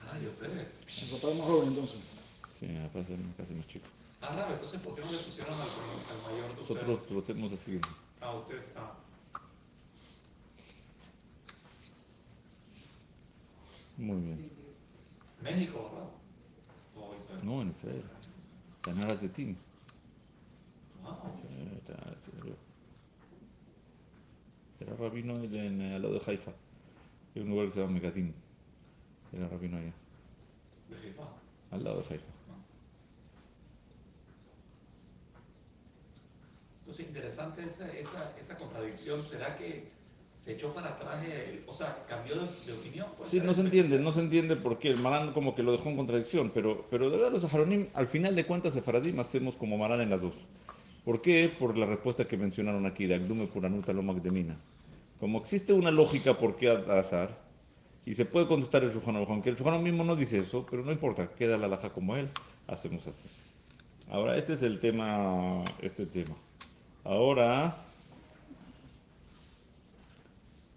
[SPEAKER 4] Ah, yo sé.
[SPEAKER 7] El papá es más joven entonces.
[SPEAKER 1] Sí, me parece casi más chico.
[SPEAKER 4] Ah, raro, entonces, ¿por qué no le pusieron al, al mayor de ustedes?
[SPEAKER 1] Nosotros lo hacemos así.
[SPEAKER 4] Ah, usted. Ah.
[SPEAKER 1] Muy bien.
[SPEAKER 4] México, ¿verdad? O Israel.
[SPEAKER 1] No, en Israel. Ganar de Tim.
[SPEAKER 4] Wow.
[SPEAKER 1] Era, rabino en, en- al lado de Haifa. Hay un lugar que se llama Megadim. Era rabino allá,
[SPEAKER 4] De Jefa.
[SPEAKER 1] al lado de Haifa.
[SPEAKER 4] Entonces, interesante esa, esa, esa contradicción. ¿Será que se echó para atrás, el- o sea, cambió de, de opinión? ¿Puede
[SPEAKER 1] Sí, no se entiende, no se entiende por qué. El Marán como que lo dejó en contradicción, pero, pero de verdad los Saharonim, al final de cuentas, Sefaradim hacemos como Marán en las dos. ¿Por qué? Por la respuesta que mencionaron aquí, de Agdume Puranuta Lomak de Mina. Como existe una lógica por qué al azar, y se puede contestar el Shulchan aunque el Shulchan mismo no dice eso, pero no importa, queda la laja como él, hacemos así. Ahora, este es el tema, este tema. Ahora,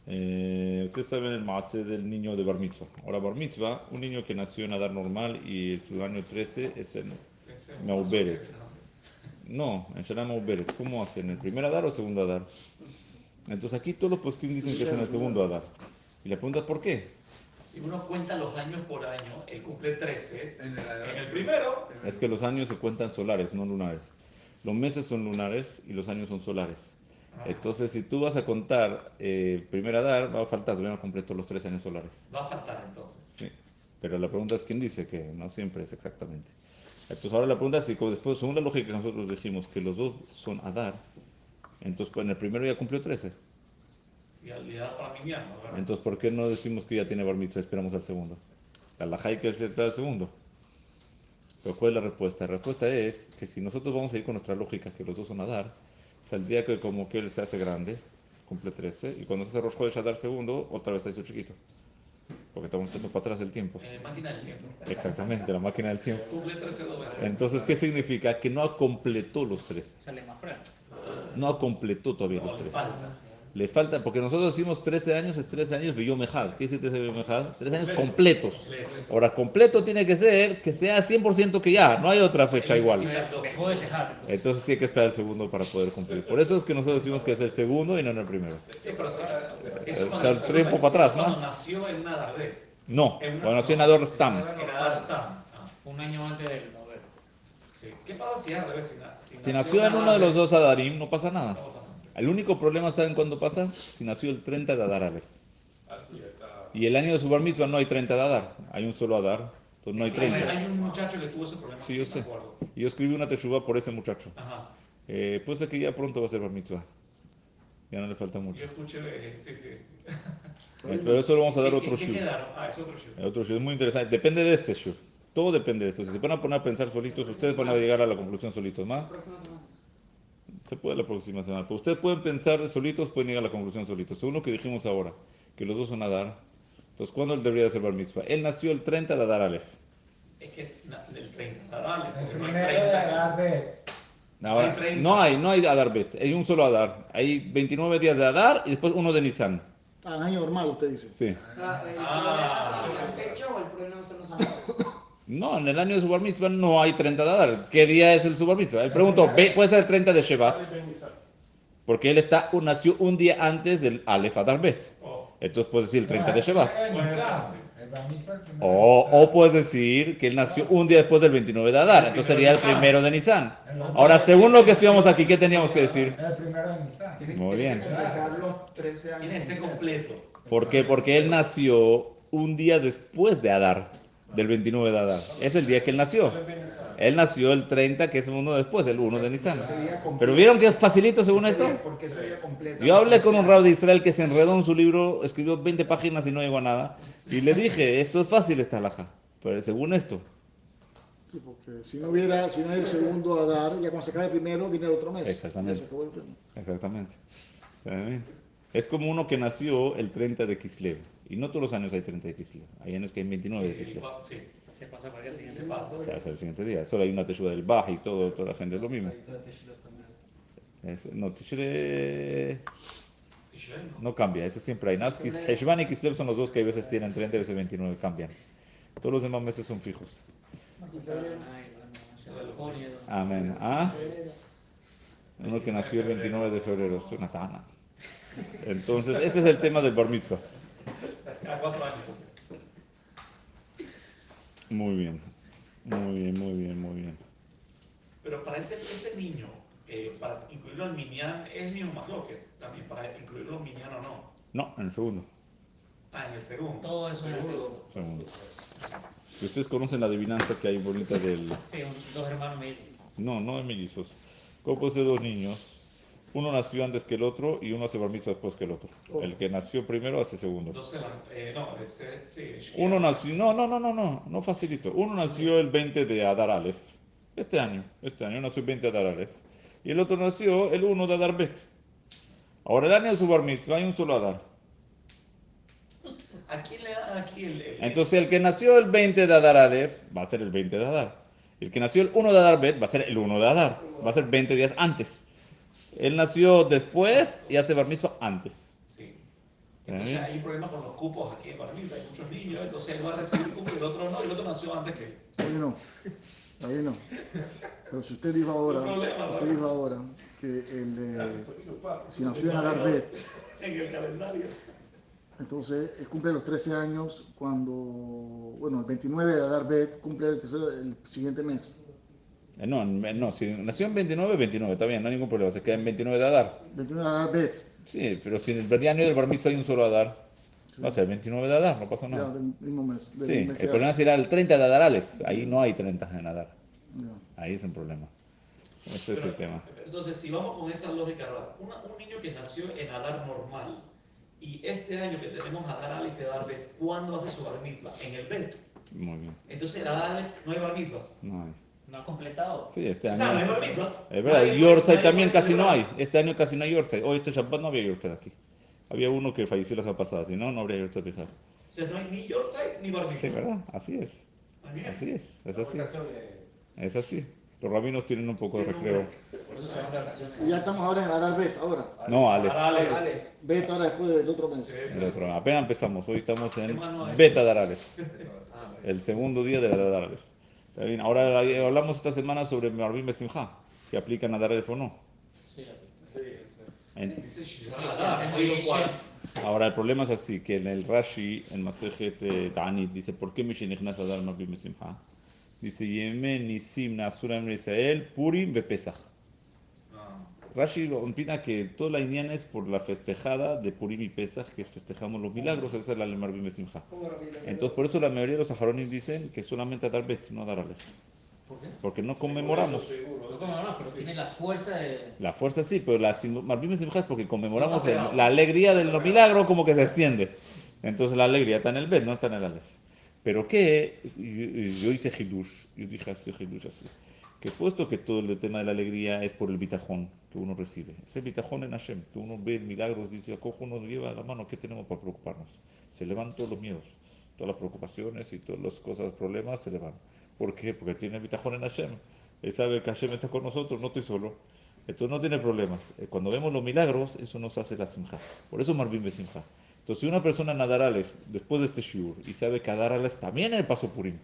[SPEAKER 1] eh, ustedes saben el maase del niño de Bar Mitzvah. Ahora, Bar Mitzvah, un niño que nació en Adar normal y su año 13 es en. Mauberet. No, en Shana Mauberet. ¿Cómo hacen? ¿El primer Adar o segundo Adar? Entonces aquí todos los poskim dicen que es en el segundo Adar. Y la pregunta es ¿por qué?
[SPEAKER 4] Si uno cuenta los años por año, él cumple 13.
[SPEAKER 2] En el,
[SPEAKER 4] En el primero,
[SPEAKER 1] Es que los años se cuentan solares, no lunares. Los meses son lunares y los años son solares. Entonces, si tú vas a contar eh, primer Adar, va a faltar, todavía no completo los tres años solares.
[SPEAKER 4] va a faltar entonces.
[SPEAKER 1] Sí. Pero la pregunta es quién dice que no siempre es exactamente. Entonces ahora la pregunta es si después, según la lógica que nosotros dijimos que los dos son Adar, entonces pues, en el primero ya cumplió 13.
[SPEAKER 4] Y al día para mañana, ¿verdad?
[SPEAKER 1] Entonces ¿por qué no decimos que ya tiene bar mitzvah esperamos al segundo? La laja hay que esperar al segundo. Pero ¿cuál es la respuesta? La respuesta es que si nosotros vamos a ir con nuestra lógica que los dos son Adar, saldría que como que él se hace grande, cumple 13, y cuando se hace Rosh Chodesh Adar segundo, otra vez se hizo chiquito. Porque estamos echando para atrás el tiempo.
[SPEAKER 4] Eh, máquina del tiempo.
[SPEAKER 1] Exactamente, la máquina del tiempo.
[SPEAKER 4] Cumple 13 dos veces.
[SPEAKER 1] Entonces, ¿qué significa? Que no completó los tres.
[SPEAKER 3] Sale más fresco.
[SPEAKER 1] No completó todavía los tres. Le falta, porque nosotros decimos 13 años, es 13 años Villomejal. ¿Qué dice 13 Villomejal? 13 años completos. Ahora, completo tiene que ser que sea 100% que ya, no hay otra fecha igual.
[SPEAKER 3] Entonces.
[SPEAKER 1] Tiene que esperar el segundo para poder cumplir. Por eso es que nosotros decimos que es el segundo y no en el primero. El tiempo para atrás, ¿no?
[SPEAKER 4] Cuando nació en.
[SPEAKER 1] No, cuando nació en Ador Stam.
[SPEAKER 4] Ah,
[SPEAKER 3] Un año antes del
[SPEAKER 4] sí. ¿Qué pasa si al revés? Si
[SPEAKER 1] nació en uno de los dos Adarim, no pasa nada. El único problema, ¿saben cuándo pasa? Si nació el 30 de Adar Aleph.
[SPEAKER 5] Así está.
[SPEAKER 1] Y el año de su bar mitzvah no hay 30 de Adar, hay un solo Adar, entonces no hay
[SPEAKER 4] Hay,
[SPEAKER 1] 30.
[SPEAKER 4] hay un muchacho que tuvo ese problema.
[SPEAKER 1] Sí, yo sé. Y yo escribí una teshuva por ese muchacho.
[SPEAKER 4] Ajá.
[SPEAKER 1] Eh, puede ser que ya pronto va a ser bar mitzvah. Ya no le falta
[SPEAKER 4] Yo
[SPEAKER 1] mucho.
[SPEAKER 4] escuché, eh, sí, sí.
[SPEAKER 1] Eh, Pero eso lo vamos a dar
[SPEAKER 4] ¿Qué-
[SPEAKER 1] otro
[SPEAKER 4] ¿Qué
[SPEAKER 1] shiur.
[SPEAKER 4] quedaron? Ah, es otro shiur.
[SPEAKER 1] El Otro shiur es muy interesante. Depende de este shiur. Todo depende de esto. Si se van a poner a pensar solitos, ustedes van a llegar a la conclusión solitos. ¿Más? Se puede la próxima semana. Pero ustedes pueden pensar solitos, pueden llegar a la conclusión solitos. Según lo que dijimos ahora, que los dos son Adar. Entonces, ¿cuándo él debería ser bar mitzvah? Él nació el 30 de Adar Aleph.
[SPEAKER 4] Es que el 30, dale,
[SPEAKER 9] El
[SPEAKER 4] porque no hay
[SPEAKER 9] primero de
[SPEAKER 4] 30.
[SPEAKER 9] Agarbe.
[SPEAKER 1] Ahora,
[SPEAKER 4] Hay 30.
[SPEAKER 1] no hay, no hay Adar Bet, hay un solo Adar. Hay 29 días de Adar y después uno de Nisan.
[SPEAKER 7] Ah, año normal, usted dice.
[SPEAKER 1] Sí.
[SPEAKER 6] Ra- ¿El
[SPEAKER 4] Ah.
[SPEAKER 6] problema es fecha o el problema son los años?
[SPEAKER 1] No, en el año de su bar mitzvah no hay 30 de Adar. ¿Qué día es el su bar mitzvah? Él preguntó, ¿ve- ¿puede ser el 30 de Shevat? Porque él está, nació un día antes del Aleph Adar Bet. Entonces puedes decir el 30 de Shevat. O, o puedes decir que él nació un día después del 29 de Adar. Entonces sería el primero de Nisan. Ahora, según lo que estudiamos aquí, ¿qué teníamos que decir?
[SPEAKER 9] El primero de Nisan.
[SPEAKER 1] Muy bien.
[SPEAKER 2] que completar los 13 años.
[SPEAKER 4] tiene que ser completo.
[SPEAKER 1] ¿Por qué? Porque él nació un día después de Adar, del 29 de Adar. Es el día que él nació. Él nació el 30, que es uno después, el 1 de Nisan. Pero ¿vieron que es facilito según esto? Yo hablé con un rabo de Israel que se enredó en su libro, escribió 20 páginas y no llegó a nada. Y le dije, esto es fácil esta alhaja. Pero según esto.
[SPEAKER 7] Sí, porque si no hubiera, si no hay el segundo a dar, ya cuando se acabe el primero, viene el otro mes.
[SPEAKER 1] Exactamente. Exactamente. Es como uno que nació el 30 de Kislev. Y no todos los años hay 30 de Kislev. Hay años que hay 29 de
[SPEAKER 4] Sí,
[SPEAKER 1] Kislev.
[SPEAKER 4] sí,
[SPEAKER 3] Se pasa para el día
[SPEAKER 4] se
[SPEAKER 3] siguiente.
[SPEAKER 4] pasa.
[SPEAKER 1] Se hace el siguiente día. Solo hay una teshuva del Baj y todo, toda la gente es lo mismo. Es- no, Tishrei
[SPEAKER 4] Tishrei, ¿no?
[SPEAKER 1] cambia, ese siempre hay. Que Heshvan y Kislev son los dos que a veces tienen 30 y a veces 29, cambian. Todos los demás meses son fijos. Amén. ¿Ah? Uno que nació el 29 de febrero, es una tana. Entonces, ese es el tema del bar mitzvah.
[SPEAKER 4] A cuatro años.
[SPEAKER 1] Muy bien, muy bien, muy bien, muy bien.
[SPEAKER 4] Pero para ese, ese niño, eh, para incluirlo al Minyan, es el mismo más lo que también para incluirlo al Minyan o no.
[SPEAKER 1] No, en el segundo.
[SPEAKER 4] Ah, en el segundo.
[SPEAKER 3] Todo eso en el segundo.
[SPEAKER 1] segundo. Y ustedes conocen la adivinanza que hay bonita del...
[SPEAKER 3] Sí, dos hermanos me dicen.
[SPEAKER 1] No, no de mellizos. ¿Cómo puede ser dos niños? Uno nació antes que el otro y uno hace bar mitzvah después que el otro. El que nació primero hace segundo.
[SPEAKER 4] Eh, no, ese, sí,
[SPEAKER 1] Uno nació, no, no, no, no, no, no facilito. Uno nació el 20 de Adar Aleph, este año, este año nació el 20 de Adar Aleph. Y el otro nació el 1 de Adar Bet. Ahora el año de su bar mitzvah hay un solo Adar.
[SPEAKER 4] ¿A quién le aquí el, el-
[SPEAKER 1] Entonces el que nació el 20 de Adar Aleph va a ser el 20 de Adar. El que nació el 1 de Adar Bet va a ser el 1 de Adar. Va a ser 20 días antes. Él nació después y hace bar mitzvah antes.
[SPEAKER 4] Sí. Entonces
[SPEAKER 1] ¿Eh?
[SPEAKER 4] hay un problema con los cupos aquí en Barmita, hay muchos niños, entonces él va a recibir cupo y el otro no, y el otro nació antes que él.
[SPEAKER 7] Ahí no. Ahí no. Pero si usted dijo ahora,
[SPEAKER 4] problema,
[SPEAKER 7] usted dijo ahora que el, eh, si nació en Adar Bet,
[SPEAKER 4] En el calendario.
[SPEAKER 7] entonces él cumple los 13 años cuando, bueno, el 29 de Adar Bet cumple el, tercero- el siguiente mes.
[SPEAKER 1] Eh, No, no, si nació en 29, 29, está bien, no hay ningún problema, se queda en 29 de Adar.
[SPEAKER 7] 29 de Adar Bet,
[SPEAKER 1] Sí, pero si en el año del bar mitzvah hay un solo Adar, va a ser 29 de Adar, no pasa
[SPEAKER 7] ya
[SPEAKER 1] nada.
[SPEAKER 7] del mismo mes. del
[SPEAKER 1] Sí,
[SPEAKER 7] mes
[SPEAKER 1] el problema será el 30 de Adar Aleph, ahí no hay 30 en Adar,
[SPEAKER 7] ya.
[SPEAKER 1] ahí es el problema. Ese es el tema.
[SPEAKER 4] Entonces, si vamos con esa lógica. Una- un niño que nació en Adar normal y este año que tenemos Adar Aleph y Adar Bet, ¿cuándo hace su bar mitzvah? En el Bet.
[SPEAKER 1] Muy bien,
[SPEAKER 4] Entonces, en Adar Aleph no hay bar mitzvahs.
[SPEAKER 1] no hay.
[SPEAKER 3] No ha completado.
[SPEAKER 1] Sí, este
[SPEAKER 4] O sea, no
[SPEAKER 1] año.
[SPEAKER 4] mitzvahs.
[SPEAKER 1] Es verdad,
[SPEAKER 4] Nadie-
[SPEAKER 1] Yorkshire también casi no hay. Este año casi no hay Yorkshire. Hoy este Shabbat no había Yorkshire aquí. Había uno que falleció la semana pasada, si no, no habría Yorkshire fijar.
[SPEAKER 4] O sea, no hay ni Yorkshire ni bar
[SPEAKER 1] Sí. ¿verdad? Así es.
[SPEAKER 4] Muy bien.
[SPEAKER 1] Así es, es así.
[SPEAKER 5] Eh,
[SPEAKER 1] Es así. Los rabinos tienen un poco de recreo.
[SPEAKER 3] Por eso se van de vacaciones.
[SPEAKER 7] Y ya estamos ahora en Adar Bet, ahora.
[SPEAKER 1] No, Aleph.
[SPEAKER 4] Dale.
[SPEAKER 7] Bet ahora después del otro mes.
[SPEAKER 1] El otro. Apenas empezamos. Hoy estamos en? Beta Dar Aleph. El segundo día de la Dar Aleph. Está bien, Ahora eh, hablamos esta semana sobre Marvin Besimha. Si aplican a Dar Aleph o no.
[SPEAKER 3] Sí.
[SPEAKER 1] Ahora el problema es así, que en el Rashi, en Masejet eh, Ta'anit, dice, ¿por qué Mishenichnas Adar Marvin Besimha? Dice, Yemen Nisim Nasura Israel, Purim Pesach. Rashi opina que toda la Inyan es por la festejada de Purim y Pesach, que festejamos los milagros, esa es la de Marvin Besimha.
[SPEAKER 6] ¿Cómo Rabbi Eliezer?
[SPEAKER 1] Entonces, por eso la mayoría de los saharonim dicen que solamente a dar bet, no a dar alef.
[SPEAKER 3] ¿Por qué?
[SPEAKER 1] Porque no conmemoramos.
[SPEAKER 3] No como no, pero tiene la fuerza de.
[SPEAKER 1] La fuerza sí, pero la sim- Marvin Besimha es porque conmemoramos el- la alegría de los milagros como que se extiende. Entonces la alegría está en el bet, no está en el alef. Pero que yo, yo hice hidush, yo dije así hidush así, que puesto que todo el tema de la alegría es por el bitajón que uno recibe, ese bitajón en Hashem, que uno ve milagros, dice, cojo uno lleva la mano, ¿qué tenemos para preocuparnos? Se levantan todos los miedos, todas las preocupaciones y todas las cosas, problemas se le van. ¿Por qué? Porque tiene bitajón en Hashem. Él sabe que Hashem está con nosotros, no estoy solo. Entonces no tiene problemas. Eh, Cuando vemos los milagros, eso nos hace la simja. Por eso Marvin Besimja. Entonces, si una persona en Adar Aleph, después de este shiur, y sabe que Adar Aleph también es paso Purim,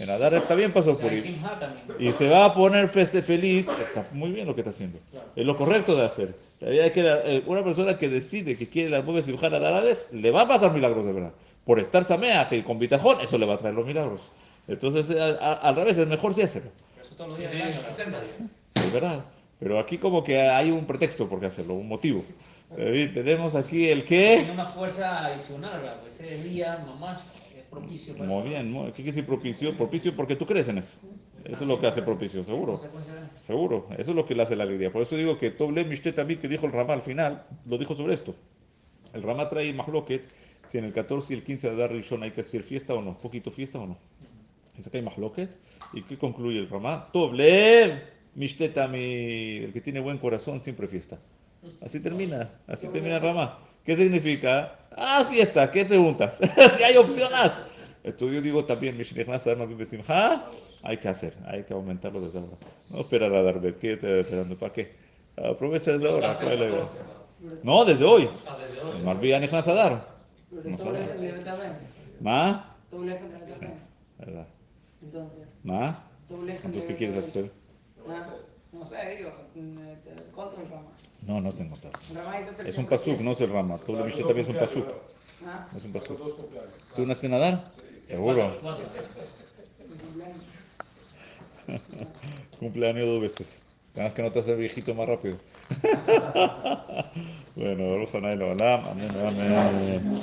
[SPEAKER 1] en Adar Aleph también pasó
[SPEAKER 3] Simha también.
[SPEAKER 1] y se va a poner feste feliz, está muy bien lo que está haciendo. Es lo correcto de hacer. La verdad es que la- eh, una persona que decide que quiere la mueve simjar a Adar le va a pasar milagros de verdad. Por estar sameaje y con bitajón, eso le va a traer los milagros. Entonces, eh, a- a- al revés, es mejor sí hacerlo.
[SPEAKER 3] Eso todos los días del
[SPEAKER 4] Tiene
[SPEAKER 3] año. ¿no?
[SPEAKER 4] 60 días.
[SPEAKER 1] Es verdad. Pero aquí como que hay un pretexto por qué hacerlo, un motivo. Eh, Tenemos aquí el
[SPEAKER 3] Tiene
[SPEAKER 1] qué.
[SPEAKER 3] una fuerza adicional, ¿verdad? Pues ese día, mamás, propicio para.
[SPEAKER 1] Muy bien, muy- ¿qué quiere decir propicio? Propicio porque tú crees en eso. Eso es lo que hace propicio, seguro. Seguro, eso es lo que le hace la alegría. Por eso digo que Toble Mishtet Tamid, que dijo el Ramá al final, lo dijo sobre esto. El Ramá trae Mahloket, si en el 14 y el 15 de Adar Rishon hay que hacer fiesta o no, poquito fiesta o no. Dice que hay Mahloket. ¿Y qué concluye el Ramá? Toble Mishtet Tamid, el que tiene buen corazón siempre fiesta. Así termina, así termina el Ramá. ¿Qué significa? Haz fiesta, ¿qué preguntas? si hay opción, haz. Esto yo digo también, hay que hacer, hay que aumentarlo desde ahora. No esperar a dar ¿qué estás esperando? ¿Para qué? Aprovecha desde ahora, ¿cuál es la idea? No, desde hoy.
[SPEAKER 4] Ah.
[SPEAKER 1] Marví ya
[SPEAKER 6] le también.
[SPEAKER 1] ¿Ma?
[SPEAKER 6] También.
[SPEAKER 1] ¿Verdad?
[SPEAKER 6] Entonces,
[SPEAKER 1] ¿Ma? Entonces, ¿qué quieres hacer?
[SPEAKER 6] Ah, No sé, digo, mm, contra el rama.
[SPEAKER 1] No, no se
[SPEAKER 6] dice
[SPEAKER 1] Es un pasuk, no es el rama. Todo lo viste también es un pasuk. Es un pasuk. ¿Tú naciste a nadar? Seguro.
[SPEAKER 6] Cumpleaños.
[SPEAKER 1] Dos veces. Tengas que no te hacer viejito más rápido. bueno, Baruch Hanay. Amén, amén.